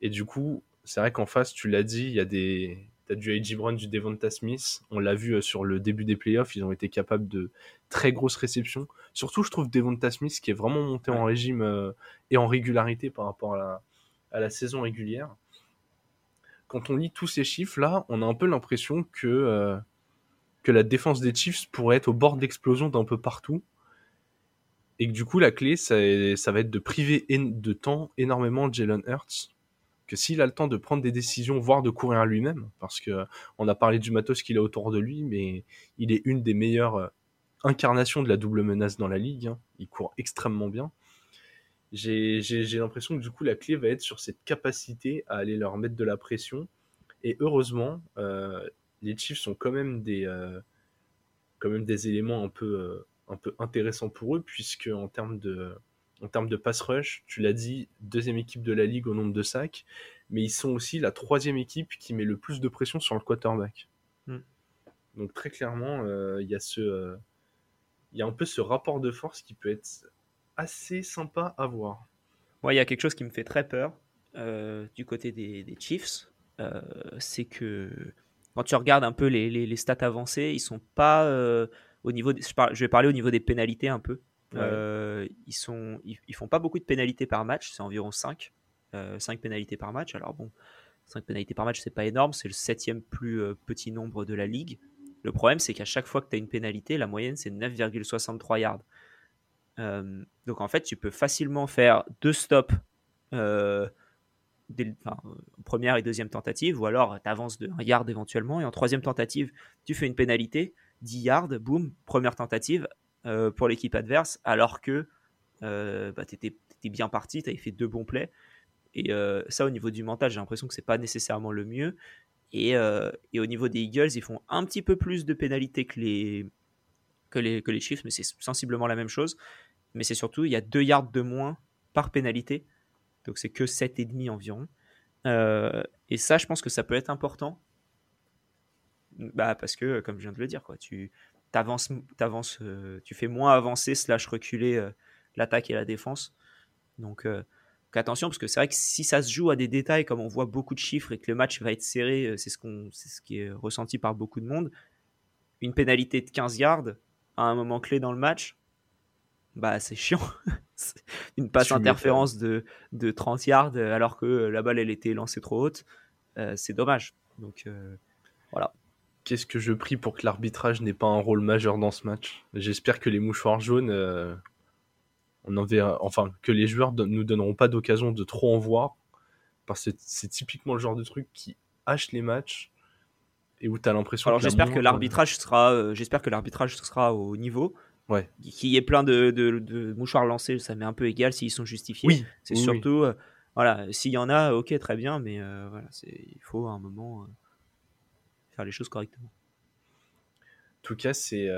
Et du coup, c'est vrai qu'en face, tu l'as dit, il y a des T'as du A.J. Brown, du Devonta Smith. On l'a vu euh, sur le début des playoffs, ils ont été capables de très grosses réceptions. Surtout, je trouve Devonta Smith qui est vraiment monté en régime euh, et en régularité par rapport à la, à la, saison régulière. Quand on lit tous ces chiffres-là, on a un peu l'impression que euh, que la défense des Chiefs pourrait être au bord d'explosion d'un peu partout. Et que du coup, la clé, ça, va être de priver de temps énormément Jalen Hurts. Que s'il a le temps de prendre des décisions, voire de courir lui-même, parce que on a parlé du matos qu'il a autour de lui, mais il est une des meilleures euh, incarnations de la double menace dans la ligue. Hein. Il court extrêmement bien. J'ai l'impression que du coup, la clé va être sur cette capacité à aller leur mettre de la pression. Et heureusement, euh, les Chiefs sont quand même des, euh, quand même des éléments un peu, euh, un peu intéressants pour eux, puisque en termes de, en termes de pass rush, tu l'as dit, deuxième équipe de la ligue au nombre de sacs, mais ils sont aussi la troisième équipe qui met le plus de pression sur le quarterback. Hmm. Donc très clairement, euh, il y a ce, il y a un peu ce rapport de force qui peut être assez sympa à voir. Moi, il y a quelque chose qui me fait très peur du côté des, des Chiefs, c'est que quand tu regardes un peu les, les, stats avancées, ils sont pas euh, au niveau. je, vais parler au niveau des pénalités un peu. Euh, ils sont, ils, font pas beaucoup de pénalités par match, c'est environ 5. 5 euh, pénalités par match. Alors bon, 5 pénalités par match, c'est pas énorme, c'est le septième plus petit nombre de la ligue. Le problème, c'est qu'à chaque fois que tu as une pénalité, la moyenne, c'est 9,63 yards. donc en fait, tu peux facilement faire deux stops première et deuxième tentative, ou alors tu avances de 1 yard éventuellement, et en troisième tentative, tu fais une pénalité, 10 yards, boum, première tentative euh, pour l'équipe adverse, alors que euh, bah, tu étais, bien parti, tu avais fait deux bons plays. Et euh, ça, au niveau du mental, j'ai l'impression que c'est pas nécessairement le mieux. Et, et, au niveau des Eagles, ils font un petit peu plus de pénalités que les, que les, que les Chiefs, mais c'est sensiblement la même chose. Mais c'est surtout, il y a 2 yards de moins par pénalité donc c'est que 7,5 environ. Euh, et ça, je pense que ça peut être important. Bah, parce que, comme je viens de le dire, quoi, tu avances, avances, tu fais moins avancer slash reculer l'attaque et la défense. Donc, attention, parce que c'est vrai que si ça se joue à des détails, comme on voit beaucoup de chiffres et que le match va être serré, c'est ce, qu'on, c'est ce qui est ressenti par beaucoup de monde, une pénalité de 15 yards à un moment clé dans le match, bah c'est chiant. *laughs* *laughs* une passe interférence de, de 30 yards alors que la balle elle était lancée trop haute, euh, c'est dommage. Donc euh, voilà. Qu'est-ce que je prie pour que l'arbitrage n'ait pas un rôle majeur dans ce match? J'espère que les mouchoirs jaunes, euh, on en verra, enfin que les joueurs ne nous donneront pas d'occasion de trop en voir, parce que c'est typiquement le genre de truc qui hache les matchs et où tu as l'impression. Alors j'espère que l'arbitrage sera, j'espère que l'arbitrage sera au niveau. Ouais. Qu'il y ait plein de, de, mouchoirs lancés, ça m'est un peu égal s'ils sont justifiés. Oui. C'est surtout, euh, voilà, s'il y en a, ok, très bien, mais euh, voilà, il faut à un moment euh, faire les choses correctement. En tout cas, c'est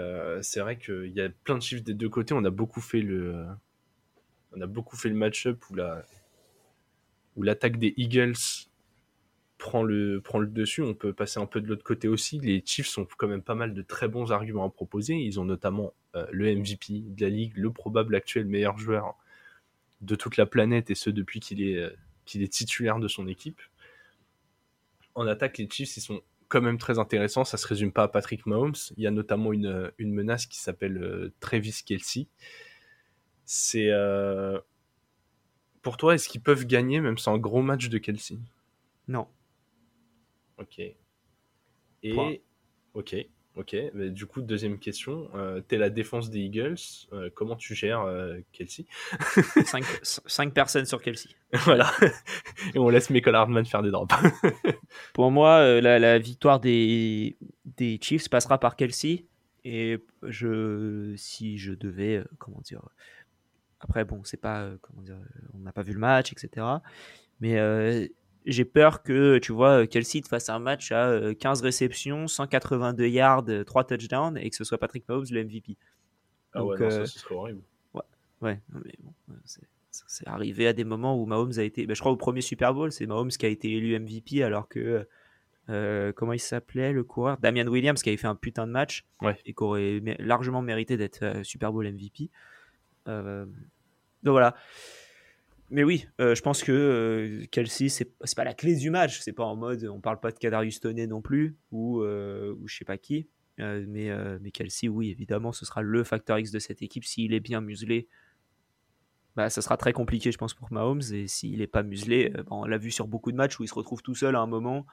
vrai qu'il y a plein de chiffres des deux côtés. On a beaucoup fait le, on a beaucoup fait le match-up où la, où l'attaque des Eagles prend le, prend le dessus. On peut passer un peu de l'autre côté aussi. Les Chiefs ont quand même pas mal de très bons arguments à proposer. Ils ont notamment le MVP de la ligue, le probable actuel meilleur joueur de toute la planète, et ce depuis qu'il est, euh, qu'il est titulaire de son équipe. En attaque, les Chiefs, ils sont quand même très intéressants. Ça se résume pas à Patrick Mahomes. Il y a notamment une, une menace qui s'appelle euh, Travis Kelsey. C'est. Pour toi, est-ce qu'ils peuvent gagner même sans un gros match de Kelsey Non. Ok. Et ok, ok. Mais du coup, deuxième question. Euh, T'es la défense des Eagles. Euh, comment tu gères euh, Kelsey? *laughs* Cinq, personnes sur Kelsey. *laughs* voilà. Et on laisse Michael Hardman faire des drops. *laughs* Pour moi, euh, la, victoire des, des Chiefs passera par Kelsey. Et je, si je devais, comment dire, après bon, c'est pas, comment dire, on n'a pas vu le match, etc. Mais j'ai peur que, tu vois, Kelsey fasse un match à 15 euh, réceptions, 182 yards, 3 euh, touchdowns et que ce soit Patrick Mahomes le MVP. Ah ouais, non, ça, euh, ce serait horrible. Ouais, ouais mais bon, c'est arrivé à des moments où Mahomes a été. Ben, je crois au premier Super Bowl, c'est Mahomes qui a été élu MVP alors que. comment il s'appelait le coureur? Damian Williams qui avait fait un putain de match et qui aurait largement mérité d'être Super Bowl MVP. donc voilà mais oui, euh, je pense que euh, Kelsey, c'est pas la clé du match. C'est pas en mode, on parle pas de Kadarius Toney non plus, ou, euh, ou je sais pas qui. mais, mais Kelsey, oui, évidemment, ce sera le facteur X de cette équipe. S'il est bien muselé, bah, ça sera très compliqué, je pense, pour Mahomes. Et s'il est pas muselé, on l'a vu sur beaucoup de matchs où il se retrouve tout seul à un moment.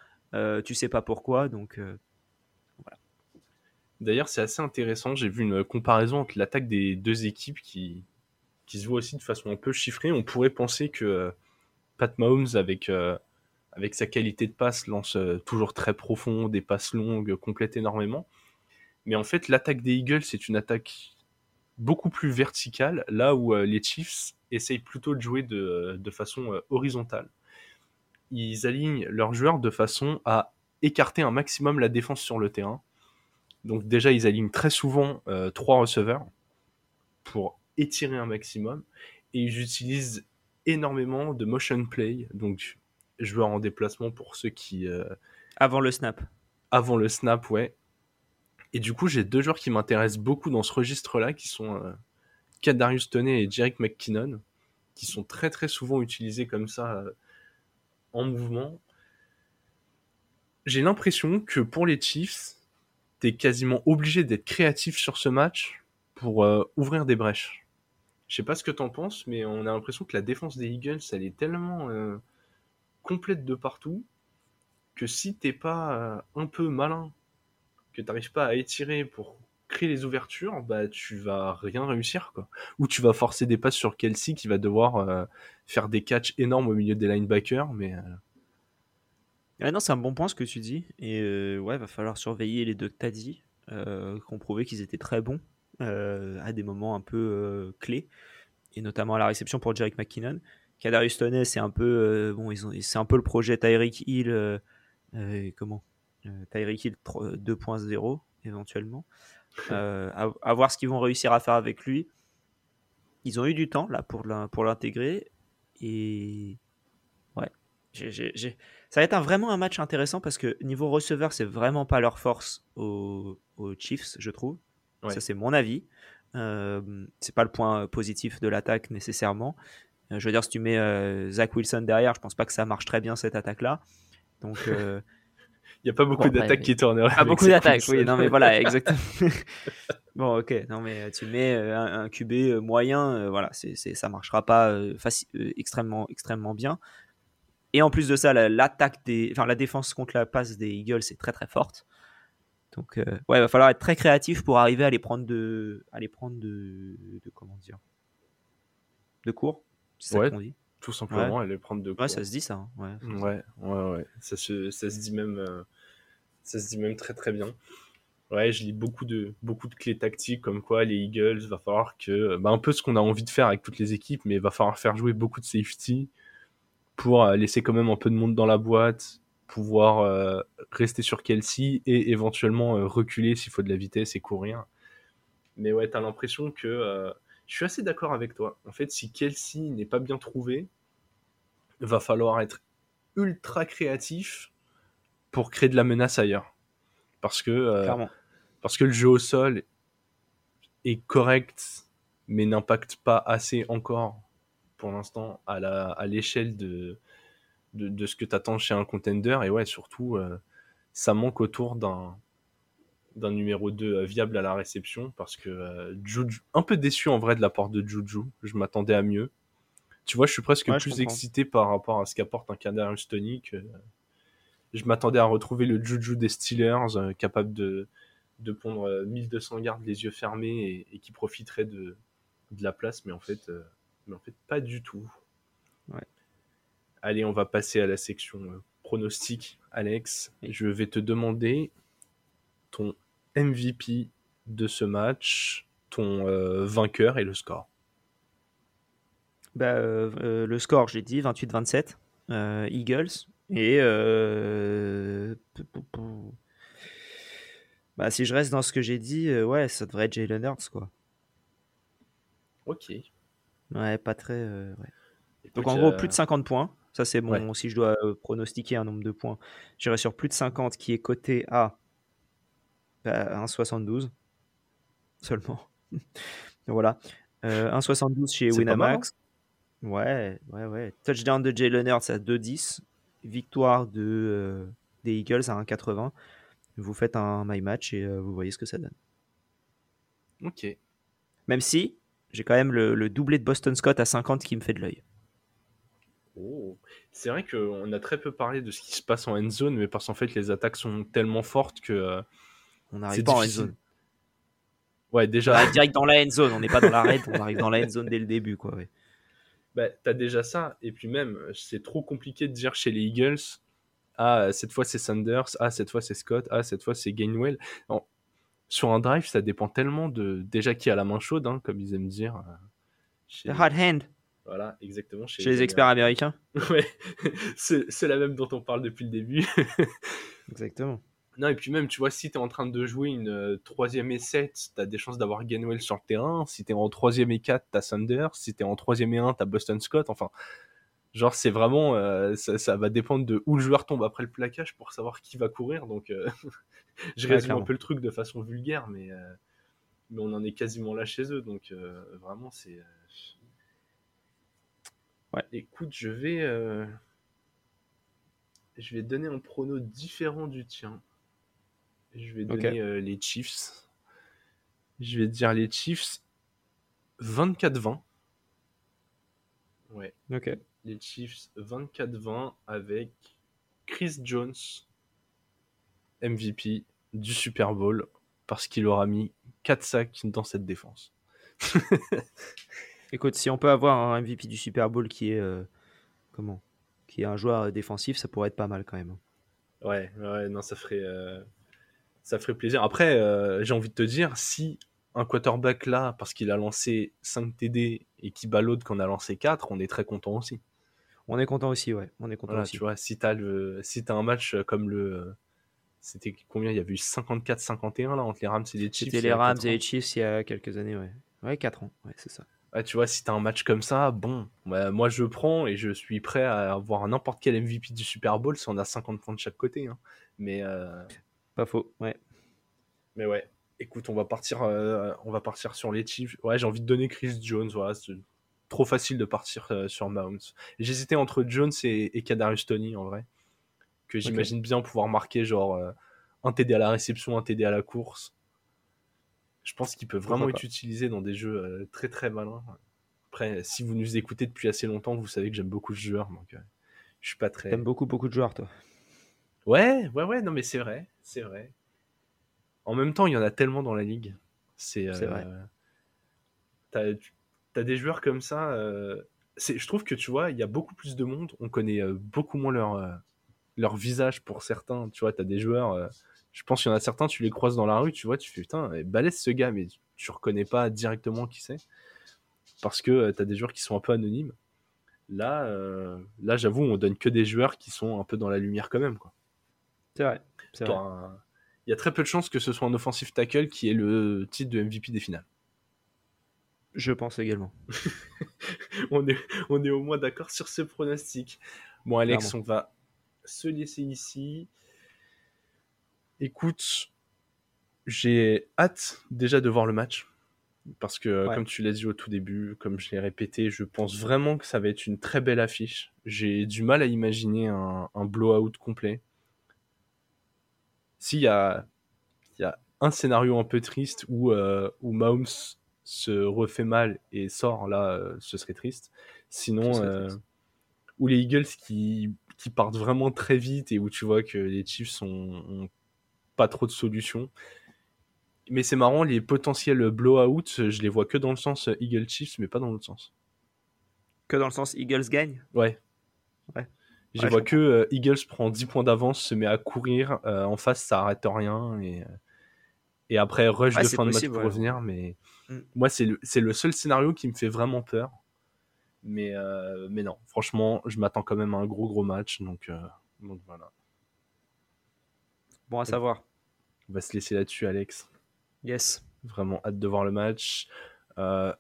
tu sais pas pourquoi, donc voilà. D'ailleurs, c'est assez intéressant. J'ai vu une comparaison entre l'attaque des deux équipes qui, qui se voit aussi de façon un peu chiffrée. On pourrait penser que euh, Pat Mahomes, avec, euh, avec sa qualité de passe, lance euh, toujours très profond, des passes longues, complète énormément. Mais en fait, l'attaque des Eagles, c'est une attaque beaucoup plus verticale, là où les Chiefs essayent plutôt de jouer de, de façon horizontale. Ils alignent leurs joueurs de façon à écarter un maximum la défense sur le terrain. Donc déjà, ils alignent très souvent trois receveurs pour étirer un maximum. Et j'utilise énormément de motion play, donc joueur en déplacement pour ceux qui... Euh, avant le snap. Avant le snap, ouais. Et du coup, j'ai deux joueurs qui m'intéressent beaucoup dans ce registre-là, qui sont euh, Kadarius Toney et Jerick McKinnon, qui sont très très souvent utilisés comme ça euh, en mouvement. J'ai l'impression que pour les Chiefs, t'es quasiment obligé d'être créatif sur ce match pour ouvrir des brèches. Je sais pas ce que t'en penses, mais on a l'impression que la défense des Eagles, elle est tellement euh, complète de partout que si t'es pas euh, un peu malin, que t'arrives pas à étirer pour créer les ouvertures, bah tu vas rien réussir. Ou tu vas forcer des passes sur Kelsey qui va devoir euh, faire des catchs énormes au milieu des linebackers, mais. non, c'est un bon point ce que tu dis. Et ouais, va falloir surveiller les deux que qui ont prouvé qu'ils étaient très bons. Euh, à des moments un peu euh, clés, et notamment à la réception pour Jerick McKinnon. Kadarius Toney, c'est un peu euh, bon, c'est un peu le projet Tyreek Hill, comment Tyreek Hill 2.0 éventuellement. *laughs* à, voir ce qu'ils vont réussir à faire avec lui. Ils ont eu du temps là pour l'intégrer et ouais, Ça va être un, vraiment un match intéressant parce que niveau receveur, c'est vraiment pas leur force aux, Chiefs, je trouve. Ça, c'est mon avis. Euh, c'est pas le point positif de l'attaque nécessairement. Euh, je veux dire, si tu mets euh, Zach Wilson derrière, je pense pas que ça marche très bien cette attaque-là. Donc, euh, *laughs* il n'y a pas beaucoup d'attaques qui tourneraient. Pas beaucoup d'attaques, oui. Non, mais voilà, *laughs* exactement. *laughs* bon, ok. Non, mais tu mets un, QB moyen, voilà, c'est, ça marchera pas extrêmement, extrêmement bien. Et en plus de ça, l'attaque des, enfin, la défense contre la passe des Eagles est très très forte. Donc, ouais, il va falloir être très créatif pour arriver à les prendre de, à les prendre de, de comment dire, de court ouais, Tout simplement, ouais. aller prendre de Ouais, ça se dit ça. Hein. Ouais, ouais, ouais, Ça se, ça se dit même, euh, ça se dit même très très bien. Ouais, je lis beaucoup de, beaucoup de clés tactiques comme quoi les Eagles, va falloir que, bah, un peu ce qu'on a envie de faire avec toutes les équipes, mais il va falloir faire jouer beaucoup de safety pour euh, laisser quand même un peu de monde dans la boîte, pouvoir euh, rester sur Kelsey et éventuellement reculer s'il faut de la vitesse et courir. Mais ouais, t'as l'impression que je suis assez d'accord avec toi. En fait, si Kelsey n'est pas bien trouvé, va falloir être ultra créatif pour créer de la menace ailleurs. Parce que, euh, parce que le jeu au sol est correct, mais n'impacte pas assez encore pour l'instant à l'échelle de, de, ce que tu attends chez un contender. Et ouais, surtout, euh, ça manque autour d'un d'un numéro 2 euh, viable à la réception parce que euh, un peu déçu en vrai de la part de Juju, je m'attendais à mieux. Tu vois, je suis presque plus excité par rapport à ce qu'apporte un Kadarius Tony que je m'attendais à retrouver le Juju des Steelers euh, capable de, de pondre 1200 gardes les yeux fermés et, qui profiterait de, de, la place, mais en fait, mais en fait pas du tout. Allez, on va passer à la section pronostic, Alex. Je vais te demander ton MVP de ce match, ton euh, vainqueur et le score bah, euh, euh, Le score, j'ai dit 28-27, Eagles. Et bah, si je reste dans ce que j'ai dit, ouais, ça devrait être Jalen Hurts, quoi. Ok. Ouais, pas très. Donc en gros, plus de 50 points. Ça, c'est bon. Si je dois pronostiquer un nombre de points, j'irai sur plus de 50 qui est coté à 1,72 bah, seulement. *laughs* voilà. Euh, 1,72 chez Winamax. Hein. ouais, ouais, ouais. Touchdown de Jalen Hurts à 2,10. Victoire de, euh, des Eagles à 1,80. Vous faites un my match et euh, vous voyez ce que ça donne. Ok. Même si j'ai quand même le, doublé de Boston Scott à 50 qui me fait de l'œil. Oh. C'est vrai qu'on a très peu parlé de ce qui se passe en end zone, mais parce qu'en fait les attaques sont tellement fortes que euh, on n'arrive pas en end zone. Ouais, déjà. direct dans la end zone. On n'est pas dans la red, on arrive dans la end zone dès le début, quoi. Ouais. Bah, t'as déjà ça. Et puis même, c'est trop compliqué de dire chez les Eagles. Ah, cette fois c'est Sanders. Ah, cette fois c'est Scott. Ah, cette fois c'est Gainwell. sur un drive, ça dépend tellement de déjà qui a la main chaude, hein, comme ils aiment dire. Euh, chez... The hot hand. Voilà, exactement. Chez, les, experts américains. *laughs* ouais, c'est la même dont on parle depuis le début. *laughs* exactement. Non, et puis même, tu vois, si tu es en train de jouer une euh, troisième et 7, tu as des chances d'avoir Gainwell sur le terrain. Si tu es en troisième et 4, tu as Sanders. Si tu es en troisième et 1, tu as Boston Scott. Enfin, genre, c'est vraiment. Euh, ça, va dépendre de où le joueur tombe après le plaquage pour savoir qui va courir. Donc, euh, *laughs* je résume un peu le truc de façon vulgaire, mais, mais on en est quasiment là chez eux. Donc, vraiment, c'est. Ouais. Écoute, je vais. Je vais donner un prono différent du tien. Je vais donner euh, les Chiefs. Je vais dire les Chiefs 24-20. Ouais. Ok. Les Chiefs 24-20 avec Chris Jones, MVP du Super Bowl, parce qu'il aura mis 4 sacs dans cette défense. *laughs* Écoute, si on peut avoir un MVP du Super Bowl qui est euh, comment? Qui est un joueur défensif, ça pourrait être pas mal quand même. Ouais, ouais, non, ça ferait. Euh, ça ferait plaisir. Après, euh, j'ai envie de te dire, si un quarterback là, parce qu'il a lancé 5 TD et qui bat l'autre qu'on a lancé 4, on est très content aussi. On est content aussi, ouais. On est content aussi. Tu vois, si t'as le, si as un match comme le, c'était combien? Il y avait eu 54-51 là entre les Rams et les Chiefs. C'était les Rams et les Chiefs il y a quelques années, ouais. Ouais, 4 ans, ouais, c'est ça. Tu vois, si t'as un match comme ça, bon, moi je prends et je suis prêt à avoir n'importe quel MVP du Super Bowl si on a 50 points de chaque côté. Hein. Mais. Euh, Pas faux, ouais. Mais ouais, écoute, on va partir, euh, on va partir sur les Chiefs. Ouais, j'ai envie de donner Chris Jones, voilà, c'est trop facile de partir euh, sur Mounts. J'hésitais entre Jones et, et Kadarius Tony en vrai, que j'imagine bien pouvoir marquer genre un TD à la réception, un TD à la course. Je pense qu'il peut vraiment être utilisé dans des jeux euh, très très malins. Après, si vous nous écoutez depuis assez longtemps, vous savez que j'aime beaucoup ce joueur, donc euh, je suis pas très. T'aimes beaucoup beaucoup de joueurs, toi. Ouais, ouais, ouais. Non, mais c'est vrai, c'est vrai. En même temps, il y en a tellement dans la ligue. C'est euh, vrai. T'as as des joueurs comme ça. je trouve que tu vois, il y a beaucoup plus de monde. On connaît beaucoup moins leur leur visage pour certains. Tu vois, t'as des joueurs je pense qu'il y en a certains, tu les croises dans la rue, tu vois, tu fais putain, balèze ce gars, mais tu reconnais pas directement qui c'est. Parce que euh, tu as des joueurs qui sont un peu anonymes. Là, euh, là j'avoue, on donne que des joueurs qui sont un peu dans la lumière quand même. C'est vrai. Il y a très peu de chances que ce soit un offensive tackle qui ait le titre de MVP des finales. Je pense également. *laughs* on, est, on est au moins d'accord sur ce pronostic. Bon, Alex, on va se laisser ici. Écoute, j'ai hâte déjà de voir le match. Parce que, comme tu l'as dit au tout début, comme je l'ai répété, je pense vraiment que ça va être une très belle affiche. J'ai du mal à imaginer un, blowout complet. S'il y a, y a un scénario un peu triste où, euh, où Mahomes se refait mal et sort, là, euh, ce serait triste. Sinon, euh, ou les Eagles qui, qui, partent vraiment très vite et où tu vois que les Chiefs sont, pas trop de solutions. Mais c'est marrant, les potentiels blowout, je les vois que dans le sens Eagle Chiefs, mais pas dans l'autre sens. Que dans le sens Eagles gagne Ouais. Ouais. Je vois que euh, Eagles prend 10 points d'avance, se met à courir, euh, en face ça arrête rien, et, et après rush de fin de match pour revenir. Mais mm. moi, c'est le, le, seul scénario qui me fait vraiment peur. Mais, euh, mais non, franchement, je m'attends quand même à un gros gros match, donc, donc voilà. Bon à savoir. On va se laisser là-dessus, Alex. Yes. Vraiment hâte de voir le match. Euh,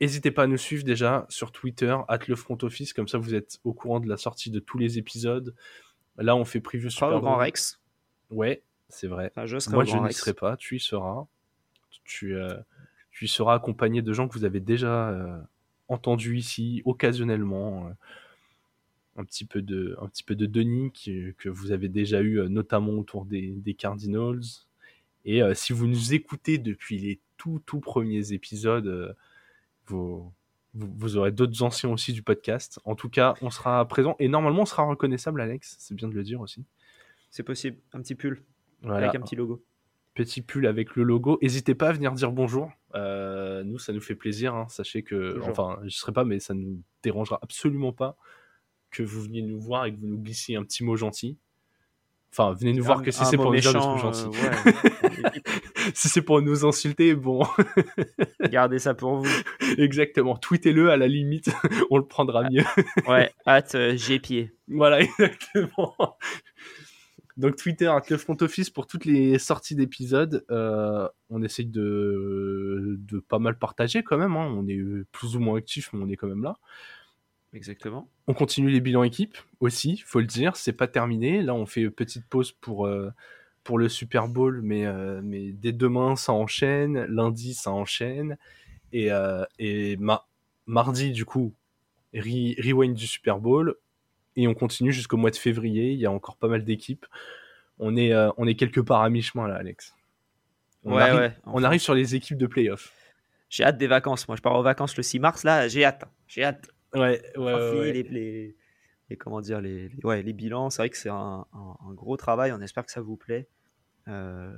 n'hésitez pas à nous suivre déjà sur Twitter, at le front office, comme ça vous êtes au courant de la sortie de tous les épisodes. Là, on fait preview Super Grand Rex. Ouais, c'est vrai. je Moi, je n'y serai pas. Tu y seras. Tu, euh, tu y seras accompagné de gens que vous avez déjà euh, entendus ici, occasionnellement un petit peu de, un petit peu de Denis que vous avez déjà eu euh, notamment autour des, Cardinals. Et euh, si vous nous écoutez depuis les tout tout premiers épisodes, euh, vous, vous, aurez d'autres anciens aussi du podcast. En tout cas, on sera présent et normalement on sera reconnaissable, Alex. C'est bien de le dire aussi. C'est possible. Un petit pull avec un petit logo. Petit pull avec le logo. N'hésitez pas à venir dire bonjour. nous, ça nous fait plaisir. Hein. Sachez que, enfin, je ne serai pas, mais ça ne nous dérangera absolument pas que vous veniez nous voir et que vous nous glissiez un petit mot gentil. Enfin, venez nous voir que si c'est pour nous dire des trucs gentils. Euh, *laughs* si c'est pour nous insulter, bon. *laughs* Gardez ça pour vous. Exactement. Tweetez-le à la limite, *laughs* on le prendra ah, mieux. ouais, hâte, euh, j'ai pied. Voilà, exactement. Donc Twitter, le front office pour toutes les sorties d'épisodes. Euh, on essaye de, de pas mal partager quand même. Hein. On est plus ou moins actif, mais on est quand même là. Exactement. On continue les bilans équipes aussi, faut le dire, c'est pas terminé. Là, on fait une petite pause pour, euh, pour le Super Bowl, mais, euh, mais dès demain, ça enchaîne. Lundi, ça enchaîne. Et, euh, et mardi, du coup, rewind du Super Bowl. Et on continue jusqu'au mois de février. Il y a encore pas mal d'équipes. On est, on est quelque part à mi-chemin là, Alex. On, ouais, arrive, ouais, on arrive sur les équipes de playoff. J'ai hâte des vacances. Moi, je pars aux vacances le 6 mars. Là, j'ai hâte. J'ai hâte. *laughs* Ouais, ouais, Les, les, comment dire, les, ouais, les bilans. C'est vrai que c'est un, gros travail. On espère que ça vous plaît. Euh,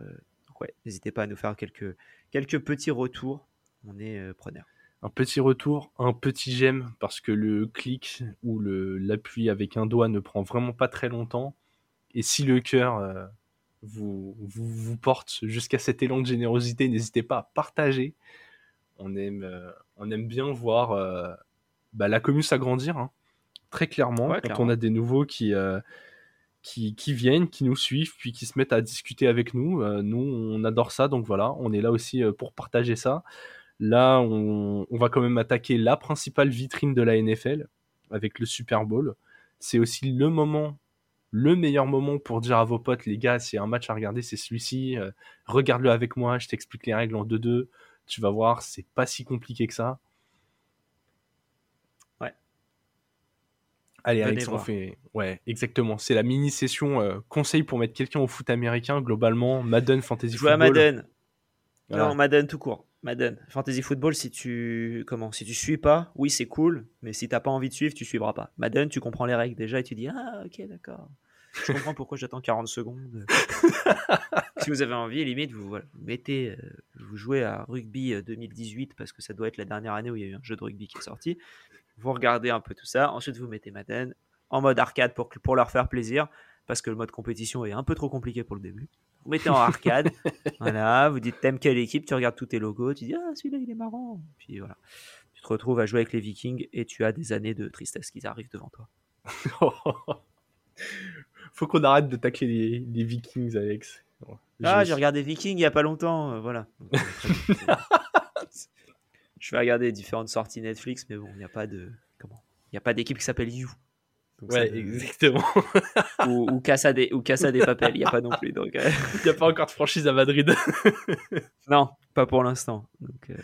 ouais, n'hésitez pas à nous faire quelques, quelques petits retours. On est euh, preneur. Un petit retour, un petit j'aime, parce que le clic ou l'appui avec un doigt ne prend vraiment pas très longtemps. Et si le cœur euh, vous, vous, vous, porte jusqu'à cet élan de générosité, n'hésitez pas à partager. On aime, on aime bien voir bah, la commune s'agrandir, hein. très clairement, quand on a des nouveaux qui, euh, qui, qui, viennent, qui nous suivent, puis qui se mettent à discuter avec nous. Euh, nous, on adore ça, donc voilà, on est là aussi euh, pour partager ça. Là, on, va quand même attaquer la principale vitrine de la NFL avec le Super Bowl. C'est aussi le moment, le meilleur moment pour dire à vos potes, les gars, s'il y a un match à regarder, c'est celui-ci. Euh, regarde-le avec moi, je t'explique les règles en 2-2. Tu vas voir, c'est pas si compliqué que ça. Ouais. Allez, Alex, on fait. Ouais, exactement. C'est la mini-session euh, conseil pour mettre quelqu'un au foot américain, globalement. Madden Fantasy Football. Madden. Non, Madden tout court. Madden. Fantasy Football, si tu comment si tu suis pas, oui c'est cool, mais si t'as pas envie de suivre, tu suivras pas. Madden, tu comprends les règles déjà et tu dis ah ok d'accord. Je comprends pourquoi j'attends 40 secondes. *laughs* si vous avez envie, limite vous, mettez, euh, vous jouez à rugby 2018 euh, parce que ça doit être la dernière année où il y a eu un jeu de rugby qui est sorti. Vous regardez un peu tout ça, ensuite vous mettez Madden en mode arcade pour pour leur faire plaisir parce que le mode compétition est un peu trop compliqué pour le début. Vous mettez en arcade, *laughs* voilà, vous dites t'aimes quelle équipe, tu regardes tous tes logos, tu dis ah celui-là il est marrant, puis voilà, tu te retrouves à jouer avec les Vikings et tu as des années de tristesse qui arrivent devant toi. *laughs* Faut qu'on arrête de tacler les, Vikings, Alex. Ah, j'ai regardé Vikings il y a pas longtemps, euh, voilà. *laughs* je vais regarder différentes sorties Netflix, mais bon, il n'y a pas de comment, il n'y a pas d'équipe qui s'appelle You ouais, exactement. *laughs* ou, ou Casa des, ou Casa des Papel, il n'y a pas non plus. Donc, euh. *laughs* Il n'y a pas encore de franchise à Madrid. non, pas pour l'instant. Donc, euh.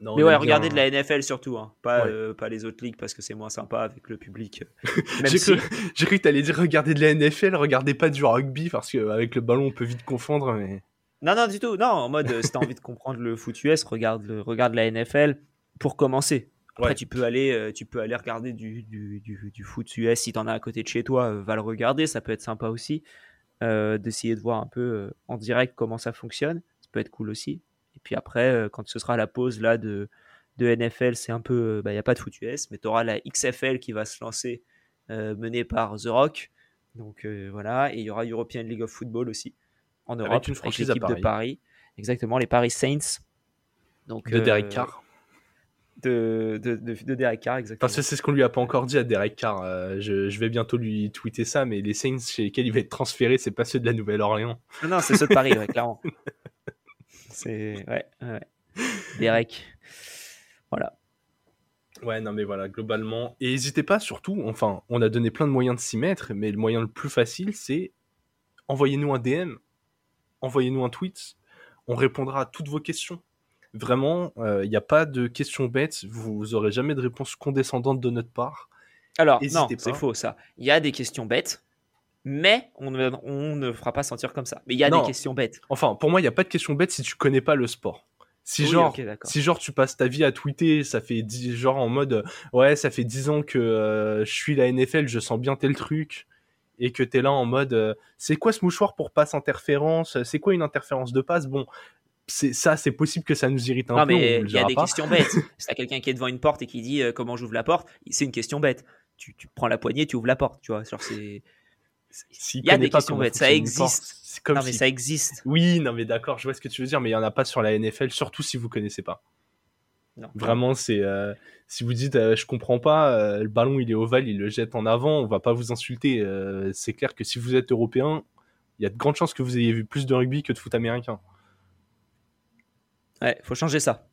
Mais ouais, regardez de la NFL surtout, hein. pas, euh, pas les autres ligues parce que c'est moins sympa avec le public. *laughs* J'ai cru, cru, que tu allais dire regardez de la NFL, regardez pas du rugby parce qu'avec le ballon on peut vite confondre. Mais... Non, non, du tout. Non, en mode si t'as envie de comprendre le foot US, regarde, le, regarde la NFL pour commencer. Après, tu, peux aller, euh, tu peux aller regarder du, du, du, foot US si tu en as à côté de chez toi, euh, va le regarder, ça peut être sympa aussi. Euh, d'essayer de voir un peu en direct comment ça fonctionne, ça peut être cool aussi. Puis après, quand ce sera la pause là de, de NFL, c'est un peu, il bah, n'y a pas de foot US, mais tu auras la XFL qui va se lancer, menée par The Rock. Donc voilà, et il y aura European League of Football aussi en Europe, avec une franchise de Paris. Exactement, les Paris Saints. Donc, de Derek Carr de, de, de, Derek Carr, exactement. Parce que c'est ce qu'on lui a pas encore dit à Derek Carr. Euh, je, je, vais bientôt lui tweeter ça, mais les Saints chez lesquels il va être transféré, c'est pas ceux de la Nouvelle-Orléans. Non, non, c'est ceux de Paris, clairement. *laughs* C'est. Ouais, ouais. *laughs* Derek. Voilà. Ouais, non, mais voilà, globalement. Et n'hésitez pas, surtout, enfin, on a donné plein de moyens de s'y mettre, mais le moyen le plus facile, c'est envoyez-nous un DM, envoyez-nous un tweet, on répondra à toutes vos questions. Vraiment, il euh, n'y a pas de questions bêtes. Vous aurez jamais de réponse condescendante de notre part. Alors, non, c'est faux ça. Il y a des questions bêtes, mais on ne, on ne fera pas sentir comme ça. Mais il y a des questions bêtes. Enfin, pour moi, il n'y a pas de questions bêtes si tu connais pas le sport. Si genre, si genre tu passes ta vie à tweeter, ça fait 10, genre en mode ouais, ça fait 10 ans que euh, je suis la NFL, je sens bien tel truc et que tu es là en mode euh, c'est quoi ce mouchoir pour passe interférence, c'est quoi une interférence de passe? Bon, c'est ça, c'est possible que ça nous irrite un peu. mais il y a des questions bêtes. *laughs* Si t'as quelqu'un qui est devant une porte et qui dit euh, comment j'ouvre la porte, c'est une question bête. Tu, tu, prends la poignée, tu ouvres la porte, tu vois. Genre c'est. Il y a des questions bêtes, ça existe. Comme non mais ça existe. Oui, non mais d'accord, je vois ce que tu veux dire, mais il y en a pas sur la NFL, surtout si vous connaissez pas. Non. Vraiment, c'est euh, si vous dites euh, je comprends pas, le ballon il est ovale, il le jette en avant, on va pas vous insulter. c'est clair que si vous êtes européen, il y a de grandes chances que vous ayez vu plus de rugby que de foot américain. Ouais, faut changer ça.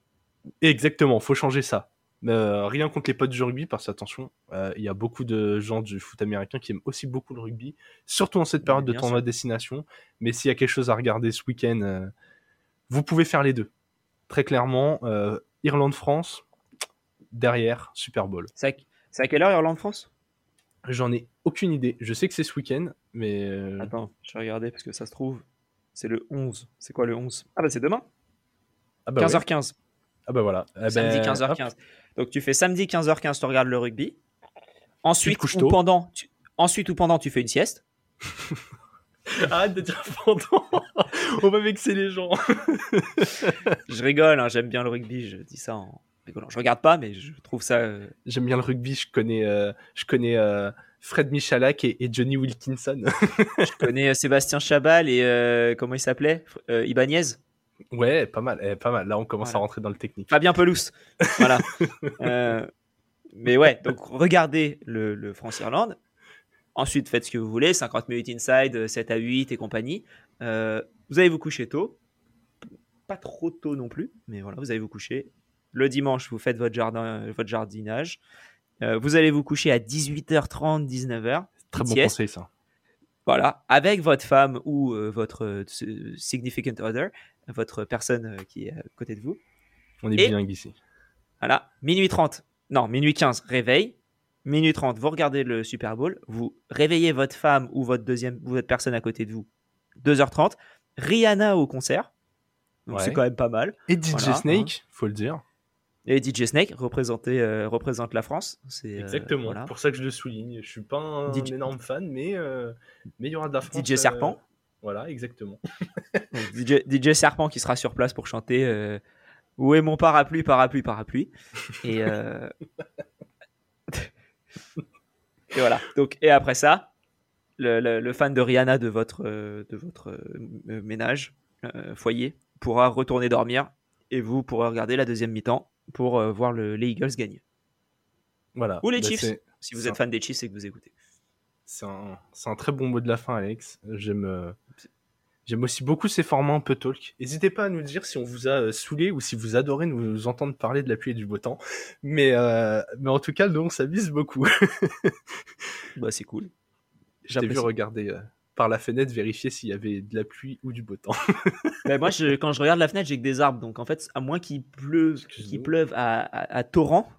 Exactement, faut changer ça. Euh, rien contre les potes du rugby, parce que attention, euh, il y a beaucoup de gens du foot américain qui aiment aussi beaucoup le rugby, surtout en cette période de tournoi de destination. Mais s'il y a quelque chose à regarder ce week-end, euh, vous pouvez faire les deux. Très clairement, Irlande-France, derrière, Super Bowl. C'est à, quelle heure Irlande-France? J'en ai aucune idée. Je sais que c'est ce week-end, mais. Attends, je vais regarder parce que ça se trouve, c'est le 11. C'est quoi le 11 Ah bah c'est demain 15h15. Ah bah, voilà. Eh samedi 15h15. Ben, Donc tu fais samedi 15h15, tu regardes le rugby. Ensuite ou, pendant, tu... Ensuite ou pendant, tu fais une sieste. *laughs* Arrête de dire pendant. On va vexer les gens. *laughs* je rigole, hein, j'aime bien le rugby, je dis ça en rigolant. Je regarde pas, mais je trouve ça. Euh, j'aime bien le rugby, je connais, euh, je connais euh, Fred Michalak et, Johnny Wilkinson. je connais Sébastien Chabal et comment il s'appelait? Ibanez? Ouais, pas mal, eh, pas mal. Là, on commence à rentrer dans le technique. Fabien Pelouse. voilà. *laughs* Euh, mais ouais, donc regardez le, France-Irlande. Ensuite, faites ce que vous voulez, 50 minutes inside, 7 à 8 et compagnie. Euh, vous allez vous coucher tôt. pas trop tôt non plus, mais voilà, vous allez vous coucher. Le dimanche, vous faites votre, jardin, votre jardinage. vous allez vous coucher à 18h30, 19h. Très bon conseil, ça. Voilà, avec votre femme ou votre significant other, votre personne qui est à côté de vous. On est bien ici. Voilà, minuit 30, non, minuit 15, réveil. Minuit 30, vous regardez le Super Bowl, vous réveillez votre femme ou votre deuxième ou votre personne à côté de vous. 2h30, Rihanna au concert. Donc c'est quand même pas mal. Et DJ Snake, faut le dire. Et DJ Snake euh, représente la France. C'est, euh, Exactement, pour ça que je le souligne. Je suis pas un, énorme fan, mais, euh, mais il y aura de la France. DJ Serpent. Voilà, exactement. *laughs* DJ, Serpent qui sera sur place pour chanter Où est mon parapluie, parapluie, parapluie. Et, *laughs* et voilà. Donc, et après ça, le, fan de Rihanna de votre, de votre ménage, foyer, pourra retourner dormir et vous pourrez regarder la deuxième mi-temps pour euh, voir le, les Eagles gagner. Voilà. Ou les bah, Chiefs, si vous êtes fan des Chiefs et que vous écoutez. C'est un, un, très bon mot de la fin, Alex. J'aime. Euh, j'aime aussi beaucoup ces formats un peu talk. N'hésitez pas à nous dire si on vous a euh, saoulé ou si vous adorez nous entendre parler de la pluie et du beau temps. Mais, mais en tout cas, nous, on s'amuse beaucoup. *laughs* bah, c'est cool. J'ai vu regarder par la fenêtre vérifier s'il y avait de la pluie ou du beau temps. Mais *laughs* moi, je, quand je regarde la fenêtre, j'ai que des arbres. Donc en fait, à moins qu'il pleuve, qu'il pleuve à, torrent,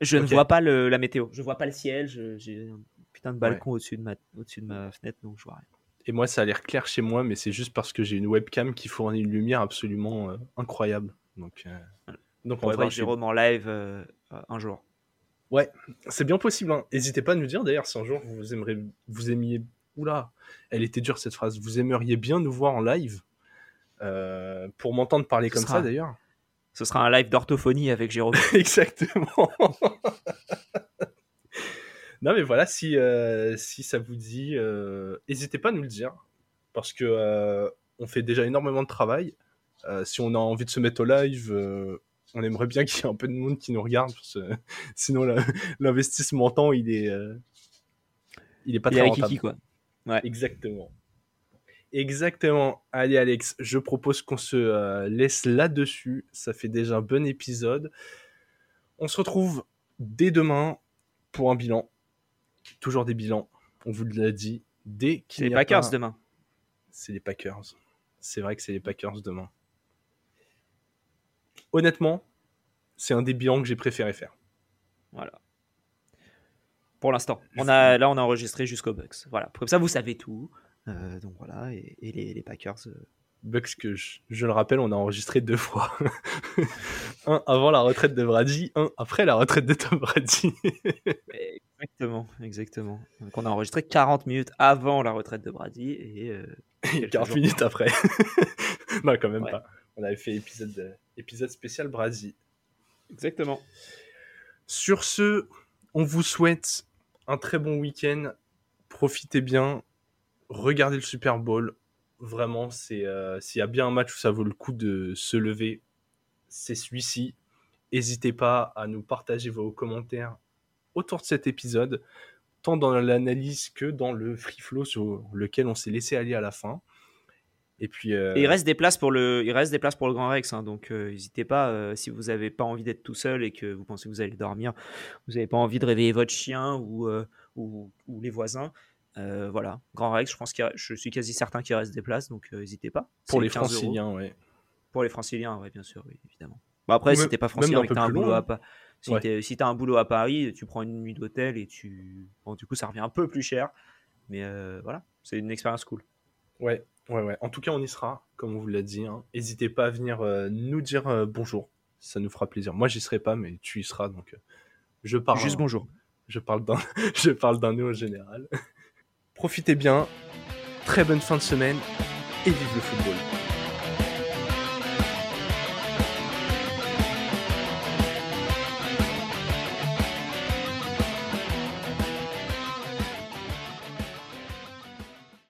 je ne vois pas le, la météo. Je vois pas le ciel. J'ai un putain de balcon au-dessus de, ma, au de ma fenêtre, donc je vois rien. Et moi, ça a l'air clair chez moi, mais c'est juste parce que j'ai une webcam qui fournit une lumière absolument euh, incroyable. Donc, euh, donc on, va voir Jérôme en live euh, un jour. Ouais, c'est bien possible. N'hésitez hein. pas à nous dire d'ailleurs si un jour vous aimeriez, vous aimiez Oula, elle était dure cette phrase. Vous aimeriez bien nous voir en live pour m'entendre parler comme ça d'ailleurs? Ce sera un live d'orthophonie avec Jérôme. *laughs* Exactement. *laughs* non mais voilà, si, euh, si ça vous dit, euh, n'hésitez pas à nous le dire parce que on fait déjà énormément de travail. si on a envie de se mettre au live, on aimerait bien *laughs* qu'il y ait un peu de monde qui nous regarde. *laughs* sinon, l'investissement temps, il est, il est pas très rentable. quoi. Exactement. Exactement. Allez Alex, je propose qu'on se euh, laisse là-dessus. Ça fait déjà un bon épisode. On se retrouve dès demain pour un bilan. Toujours des bilans, on vous l'a dit. Dès qu'il les Packers demain. C'est les Packers. C'est vrai que c'est les Packers demain. Honnêtement, c'est un des bilans que j'ai préféré faire. Voilà pour l'instant. On a, là, on a enregistré jusqu'au Bucks. Voilà. Comme ça, vous savez tout. Euh, donc voilà, et, les, Packers. Euh, Bucks, que je, le rappelle, on a enregistré deux fois. *laughs* un avant la retraite de Brady, un après la retraite de Tom Brady. Exactement, exactement. Donc on a enregistré 40 minutes avant la retraite de Brady et, 40 euh, *laughs* minutes après. *laughs* non, quand même pas. On avait fait épisode, épisode spécial Brady. Exactement. Sur ce, on vous souhaite un très bon week-end. Profitez bien. Regardez le Super Bowl. Vraiment, c'est euh, s'il y a bien un match où ça vaut le coup de se lever, c'est celui-ci. N'hésitez pas à nous partager vos commentaires autour de cet épisode, tant dans l'analyse que dans le free flow sur lequel on s'est laissé aller à la fin. Et puis, euh, il reste des places pour le, il reste des places pour le Grand Rex, hein, donc euh, n'hésitez pas euh, si vous n'avez pas envie d'être tout seul et que vous pensez que vous allez dormir, vous n'avez pas envie de réveiller votre chien ou, ou, les voisins. voilà, Grand Rex, je pense qu'il je suis quasi certain qu'il reste des places, donc n'hésitez pas. Pour les Franciliens, oui. Pour les Franciliens, oui, bien sûr, évidemment. Bon, après, si t'es pas francilien, un boulot à si tu as un boulot à Paris, tu prends une nuit d'hôtel et tu, bon, du coup, ça revient un peu plus cher, mais voilà, c'est une expérience cool. Ouais, Ouais, ouais. En tout cas, on y sera, comme on vous l'a dit. Hein. N'hésitez pas à venir euh, nous dire euh, bonjour. Ça nous fera plaisir. Moi, j'y serai pas, mais tu y seras. Donc, euh, je parle. Juste bonjour. Je parle d'un, *laughs* je parle d'un nœud au général. Profitez bien. Très bonne fin de semaine et vive le football.